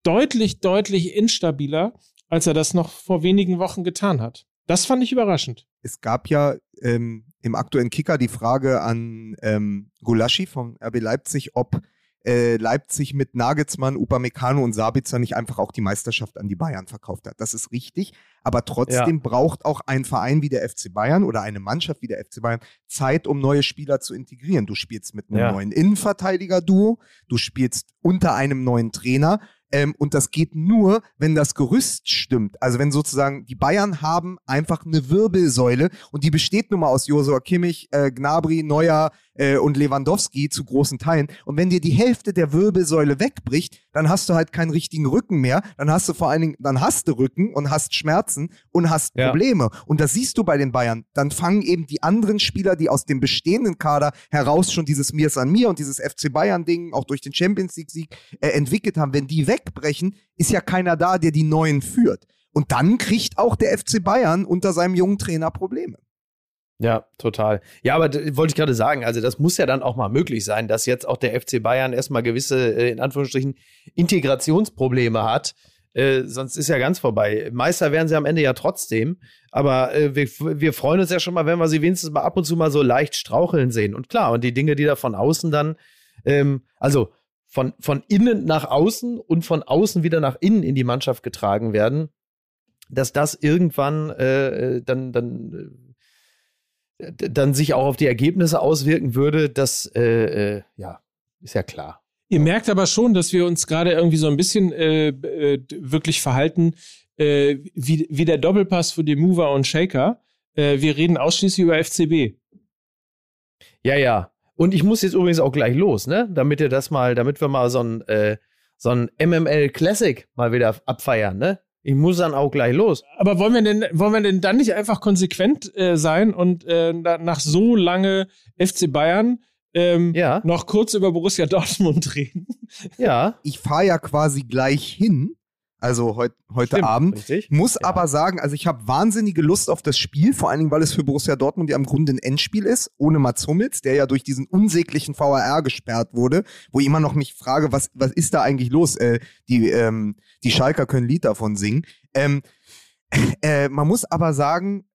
deutlich, deutlich instabiler, als er das noch vor wenigen Wochen getan hat. Das fand ich überraschend. Es gab ja ähm, im aktuellen Kicker die Frage an ähm, Gulaschi vom RB Leipzig, ob äh, Leipzig mit Nagelsmann, Upamecano und Sabitzer nicht einfach auch die Meisterschaft an die Bayern verkauft hat. Das ist richtig, aber trotzdem braucht auch ein Verein wie der FC Bayern oder eine Mannschaft wie der FC Bayern Zeit, um neue Spieler zu integrieren. Du spielst mit einem Ja. neuen Innenverteidiger-Duo, du spielst unter einem neuen Trainer. Ähm, und das geht nur, wenn das Gerüst stimmt. Also wenn sozusagen die Bayern haben einfach eine Wirbelsäule und die besteht nun mal aus Josua Kimmich, äh, Gnabry, Neuer äh, und Lewandowski zu großen Teilen. Und wenn dir die Hälfte der Wirbelsäule wegbricht, dann hast du halt keinen richtigen Rücken mehr. Dann hast du vor allen Dingen, dann hast du Rücken und hast Schmerzen und hast Ja. Probleme. Und das siehst du bei den Bayern. Dann fangen eben die anderen Spieler, die aus dem bestehenden Kader heraus schon dieses Mir ist an mir und dieses FC Bayern-Ding auch durch den Champions League-Sieg äh, entwickelt haben, wenn die wegbrechen, ist ja keiner da, der die Neuen führt. Und dann kriegt auch der FC Bayern unter seinem jungen Trainer Probleme. Ja, total. Ja, aber wollte ich gerade sagen, also das muss ja dann auch mal möglich sein, dass jetzt auch der FC Bayern erstmal gewisse, äh, in Anführungsstrichen, Integrationsprobleme hat. Äh, sonst ist ja ganz vorbei. Meister werden sie am Ende ja trotzdem. Aber äh, wir, wir freuen uns ja schon mal, wenn wir sie wenigstens mal ab und zu mal so leicht straucheln sehen. Und klar, und die Dinge, die da von außen dann, ähm, also von, von innen nach außen und von außen wieder nach innen in die Mannschaft getragen werden, dass das irgendwann äh, dann, dann, äh, dann sich auch auf die Ergebnisse auswirken würde, das äh, äh, ja, ist ja klar. Ihr merkt aber schon, dass wir uns gerade irgendwie so ein bisschen äh, äh, wirklich verhalten äh, wie, wie der Doppelpass für den Mover und Shaker. Äh, wir reden ausschließlich über FCB. Ja, ja. Und ich muss jetzt übrigens auch gleich los, ne? Damit ihr das mal, damit wir mal so ein, so ein MML Classic mal wieder abfeiern, ne? Ich muss dann auch gleich los. Aber wollen wir denn, wollen wir denn dann nicht einfach konsequent äh, sein und äh, nach so lange FC Bayern ähm, Ja. noch kurz über Borussia Dortmund reden? Ja. Ich fahre ja quasi gleich hin, also heut, heute Stimmt, Abend. Richtig. Muss Ja. aber sagen, also ich habe wahnsinnige Lust auf das Spiel, vor allen Dingen, weil es für Borussia Dortmund ja im Grunde ein Endspiel ist, ohne Mats Hummels, der ja durch diesen unsäglichen VAR gesperrt wurde, wo ich immer noch mich frage, was, was ist da eigentlich los? Äh, die, ähm, die Schalker können Lied davon singen. Ähm, äh, man muss aber sagen,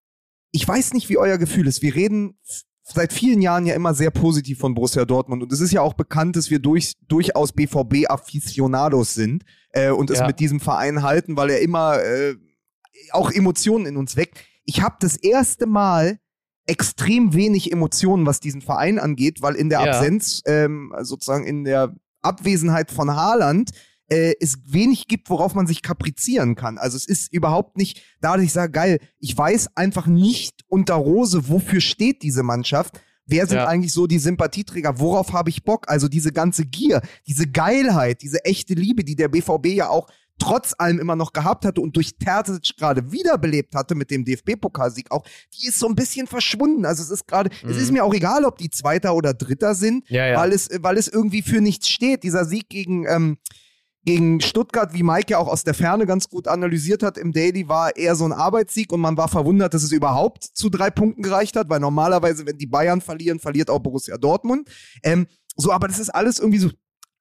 ich weiß nicht, wie euer Gefühl ist. Wir reden seit vielen Jahren ja immer sehr positiv von Borussia Dortmund und es ist ja auch bekannt, dass wir durch, durchaus BVB-Afficionados sind äh, und es Ja. mit diesem Verein halten, weil er immer äh, auch Emotionen in uns weckt. Ich habe das erste Mal extrem wenig Emotionen, was diesen Verein angeht, weil in der Ja. Absenz, ähm, sozusagen in der Abwesenheit von Haaland, äh, es wenig gibt, worauf man sich kaprizieren kann. Also es ist überhaupt nicht da, ich sage, geil, ich weiß einfach nicht unter Rose, wofür steht diese Mannschaft. Wer sind Ja. eigentlich so die Sympathieträger? Worauf habe ich Bock? Also diese ganze Gier, diese Geilheit, diese echte Liebe, die der BVB ja auch trotz allem immer noch gehabt hatte und durch Terzic gerade wiederbelebt hatte mit dem DFB-Pokalsieg auch, die ist so ein bisschen verschwunden. Also es ist gerade, es ist mir auch egal, ob die Zweiter oder Dritter sind, Ja, ja. weil es, weil es irgendwie für nichts steht. Dieser Sieg gegen, ähm, gegen Stuttgart, wie Mike ja auch aus der Ferne ganz gut analysiert hat im Daily, war eher so ein Arbeitssieg und man war verwundert, dass es überhaupt zu drei Punkten gereicht hat, weil normalerweise, wenn die Bayern verlieren, verliert auch Borussia Dortmund. Ähm, so, aber das ist alles irgendwie so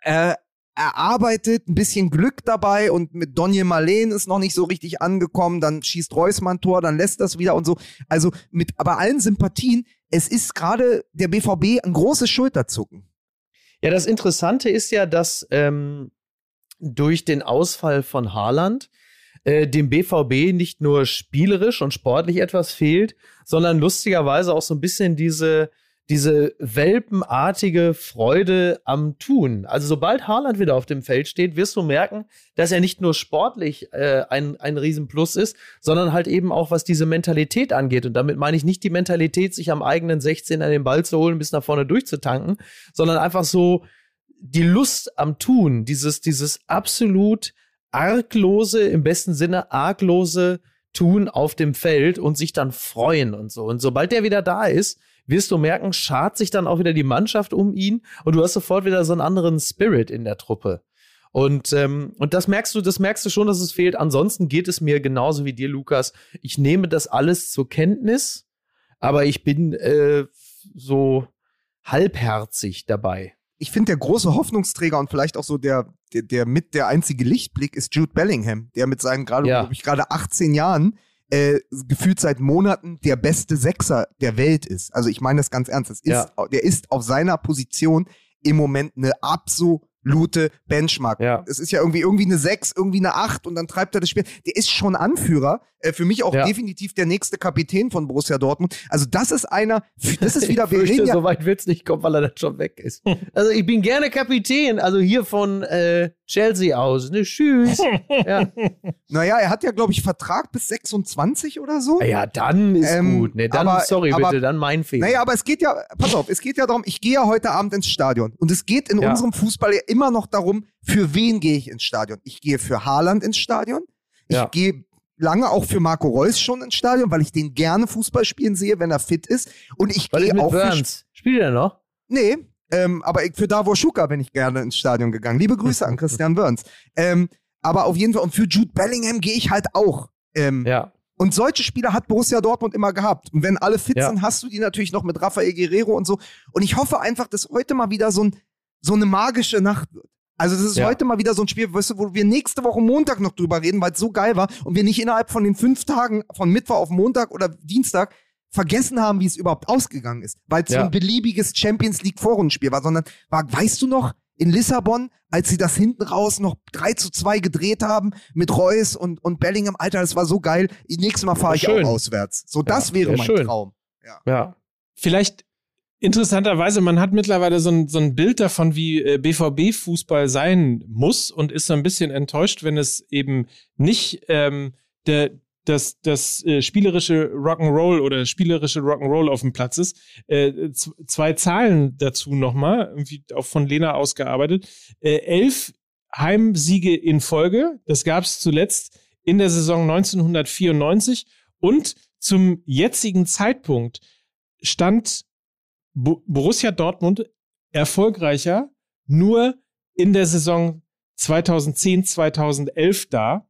äh, erarbeitet, ein bisschen Glück dabei und mit Donje Marleen ist noch nicht so richtig angekommen, dann schießt Reusmann Tor, dann lässt das wieder und so. Also mit aber allen Sympathien, es ist gerade der BVB ein großes Schulterzucken. Ja, das Interessante ist ja, dass ähm, durch den Ausfall von Haaland äh, dem BVB nicht nur spielerisch und sportlich etwas fehlt, sondern lustigerweise auch so ein bisschen diese, diese welpenartige Freude am Tun. Also sobald Haaland wieder auf dem Feld steht, wirst du merken, dass er nicht nur sportlich äh, ein, ein Riesenplus ist, sondern halt eben auch, was diese Mentalität angeht. Und damit meine ich nicht die Mentalität, sich am eigenen 16 an den Ball zu holen, bis nach vorne durchzutanken, sondern einfach so die Lust am Tun, dieses, dieses absolut arglose, im besten Sinne arglose Tun auf dem Feld und sich dann freuen und so. Und sobald der wieder da ist, wirst du merken, schart sich dann auch wieder die Mannschaft um ihn und du hast sofort wieder so einen anderen Spirit in der Truppe. Und, ähm, und das merkst du, das merkst du schon, dass es fehlt. Ansonsten geht es mir genauso wie dir, Lukas. Ich nehme das alles zur Kenntnis, aber ich bin äh, so halbherzig dabei. Ich finde, der große Hoffnungsträger und vielleicht auch so der, der, der mit der einzige Lichtblick ist Jude Bellingham, der mit seinen gerade, Ja. ich, gerade 18 Jahren äh, gefühlt seit Monaten der beste Sechser der Welt ist. Also ich meine das ganz ernst. Das ist, Ja. Der ist auf seiner Position im Moment eine absolute Benchmark. Ja. Es ist ja irgendwie, irgendwie eine 6, irgendwie eine 8 und dann treibt er das Spiel. Der ist schon Anführer. Äh, für mich auch Ja. definitiv der nächste Kapitän von Borussia Dortmund. Also das ist einer, das ist wieder, ich fürchte, ja, so weit wird's nicht kommen, weil er dann schon weg ist. Also ich bin gerne Kapitän, also hier von äh, Chelsea aus. Ne, tschüss. ja. naja, er hat ja, glaube ich, Vertrag bis 26 oder so. ja, dann ist Ähm, gut. Ne, dann, aber- sorry aber- bitte, dann mein Fehler. Naja, aber es geht ja, pass auf, es geht ja darum, ich gehe ja heute Abend ins Stadion. Und es geht in Ja. unserem Fußball ja immer noch darum, für wen gehe ich ins Stadion. Ich gehe für Haaland ins Stadion. Ich Ja. gehe lange auch für Marco Reus schon ins Stadion, weil ich den gerne Fußball spielen sehe, wenn er fit ist. Und ich gehe mit auch für. Burns? Spielt er noch? Nee, ähm, aber ich- für Davor Schuka bin ich gerne ins Stadion gegangen. Liebe Grüße an Christian Burns. Ähm, aber auf jeden Fall, und für Jude Bellingham gehe ich halt auch. Ähm, Ja. und solche Spieler hat Borussia Dortmund immer gehabt. Und wenn alle fit Ja. sind, hast du die natürlich noch mit Rafael Guerrero und so. Und ich hoffe einfach, dass heute mal wieder so, ein, so eine magische Nacht wird. Also das ist Ja. heute mal wieder so ein Spiel, weißt du, wo wir nächste Woche Montag noch drüber reden, weil es so geil war und wir nicht innerhalb von den fünf Tagen von Mittwoch auf Montag oder Dienstag vergessen haben, wie es überhaupt ausgegangen ist, weil es so Ja. ein beliebiges Champions League Vorrundenspiel war, sondern war, weißt du noch, in Lissabon, als sie das hinten raus noch 3 zu 2 gedreht haben mit Reus und, und Bellingham. Alter, das war so geil. Nächstes Mal fahre ich Schön. auch auswärts. So, das Ja, wäre mein schön. Traum. Ja. Vielleicht interessanterweise, man hat mittlerweile so ein, so ein Bild davon, wie äh, BVB-Fußball sein muss und ist so ein bisschen enttäuscht, wenn es eben nicht ähm, der, das, das äh, spielerische Rock'n'Roll oder spielerische Rock'n'Roll auf dem Platz ist. Äh, zwei Zahlen dazu nochmal, irgendwie auch von Lena ausgearbeitet. Äh, elf Heimsiege in Folge, das gab es zuletzt in der Saison 1994 und zum jetzigen Zeitpunkt stand Bo Borussia Dortmund erfolgreicher nur in der Saison 2010, 2011 da,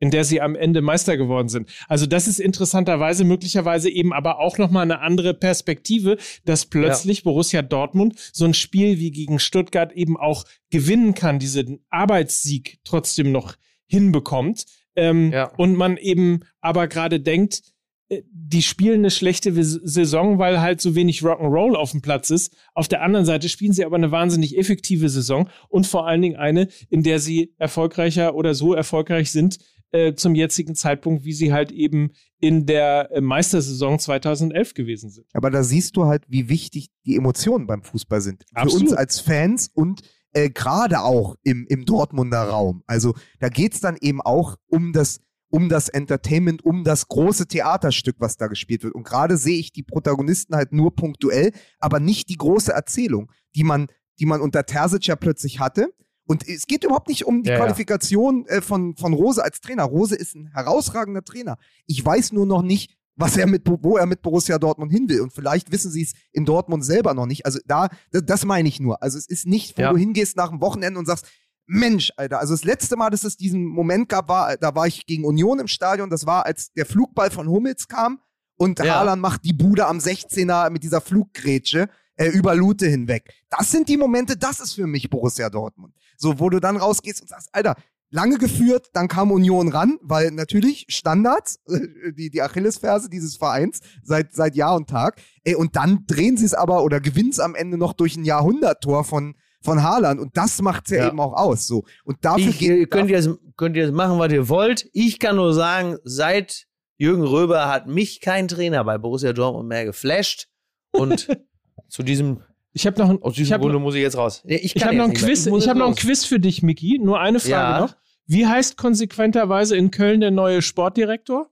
in der sie am Ende Meister geworden sind. Also das ist interessanterweise möglicherweise eben aber auch nochmal eine andere Perspektive, dass plötzlich Borussia Dortmund so ein Spiel wie gegen Stuttgart eben auch gewinnen kann, diesen Arbeitssieg trotzdem noch hinbekommt. Ähm, Ja. Und man eben aber gerade denkt, äh, die spielen eine schlechte Saison, weil halt so wenig Rock'n'Roll auf dem Platz ist. Auf der anderen Seite spielen sie aber eine wahnsinnig effektive Saison und vor allen Dingen eine, in der sie erfolgreicher oder so erfolgreich sind äh, zum jetzigen Zeitpunkt, wie sie halt eben in der äh, Meistersaison 2011 gewesen sind. Aber da siehst du halt, wie wichtig die Emotionen beim Fußball sind. Für Absolut. uns als Fans und äh, gerade auch im, im Dortmunder Raum. Also da geht's dann eben auch um das, um das Entertainment, um das große Theaterstück, was da gespielt wird. Und gerade sehe ich die Protagonisten halt nur punktuell, aber nicht die große Erzählung, die man, die man unter Terzic ja plötzlich hatte. Und es geht überhaupt nicht um die Ja. Qualifikation äh, von, von Rose als Trainer. Rose ist ein herausragender Trainer. Ich weiß nur noch nicht, was er mit, wo er mit Borussia Dortmund hin will. Und vielleicht wissen sie es in Dortmund selber noch nicht. Also da, das, das meine ich nur. Also es ist nicht, wo Ja. du hingehst nach dem Wochenende und sagst, Mensch, Alter, also das letzte Mal, dass es diesen Moment gab, war, da war ich gegen Union im Stadion, das war, als der Flugball von Hummels kam und Ja. Haaland macht die Bude am 16er mit dieser Fluggrätsche äh, über Lute hinweg. Das sind die Momente, das ist für mich Borussia Dortmund. So, wo du dann rausgehst und sagst, Alter, lange geführt, dann kam Union ran, weil natürlich Standards, die, die Achillesferse dieses Vereins seit, seit Jahr und Tag. Ey, und dann drehen sie es aber oder gewinnen es am Ende noch durch ein Jahrhunderttor von, von Haaland. Und das macht's ja, Ja. eben auch aus. So. Und dafür Ich, geht. ihr könnt, jetzt, könnt ihr jetzt machen, was ihr wollt. Ich kann nur sagen, seit Jürgen Röber hat mich kein Trainer bei Borussia Dortmund mehr geflasht. Und zu diesem, Ich habe noch ein, aus ich diesem hab, Grunde muss ich jetzt raus. Ich kann hab noch ein. Quiz, muss ich habe noch ein. Quiz für dich, Miki. Nur eine Frage Ja. noch. Wie heißt konsequenterweise in Köln der neue Sportdirektor?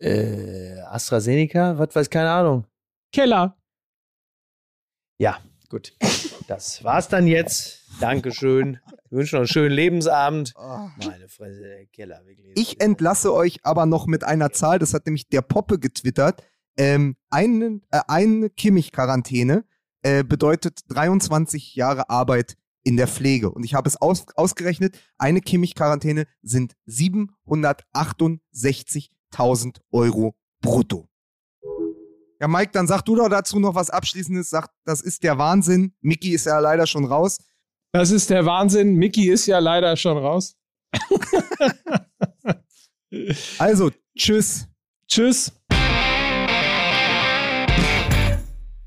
Äh, AstraZeneca? Was weiß, keine Ahnung. Keller. Ja, gut. Das war's dann jetzt. Dankeschön. Ich wünsche noch einen schönen Lebensabend. Ah. Meine Fresse, Keller, wirklich. Ich entlasse euch aber noch mit einer Zahl, das hat nämlich der Poppe getwittert. Ähm, eine, äh, eine Kimmich-Quarantäne äh, bedeutet 23 Jahre Arbeit in der Pflege. Und ich habe es aus, ausgerechnet, eine Kimmich-Quarantäne sind 768.000 Euro brutto. Ja, Mike, dann sag du doch dazu noch was Abschließendes. Sag, das ist der Wahnsinn. Mickey ist ja leider schon raus. Das ist der Wahnsinn. Mickey ist ja leider schon raus. Also, tschüss. Tschüss.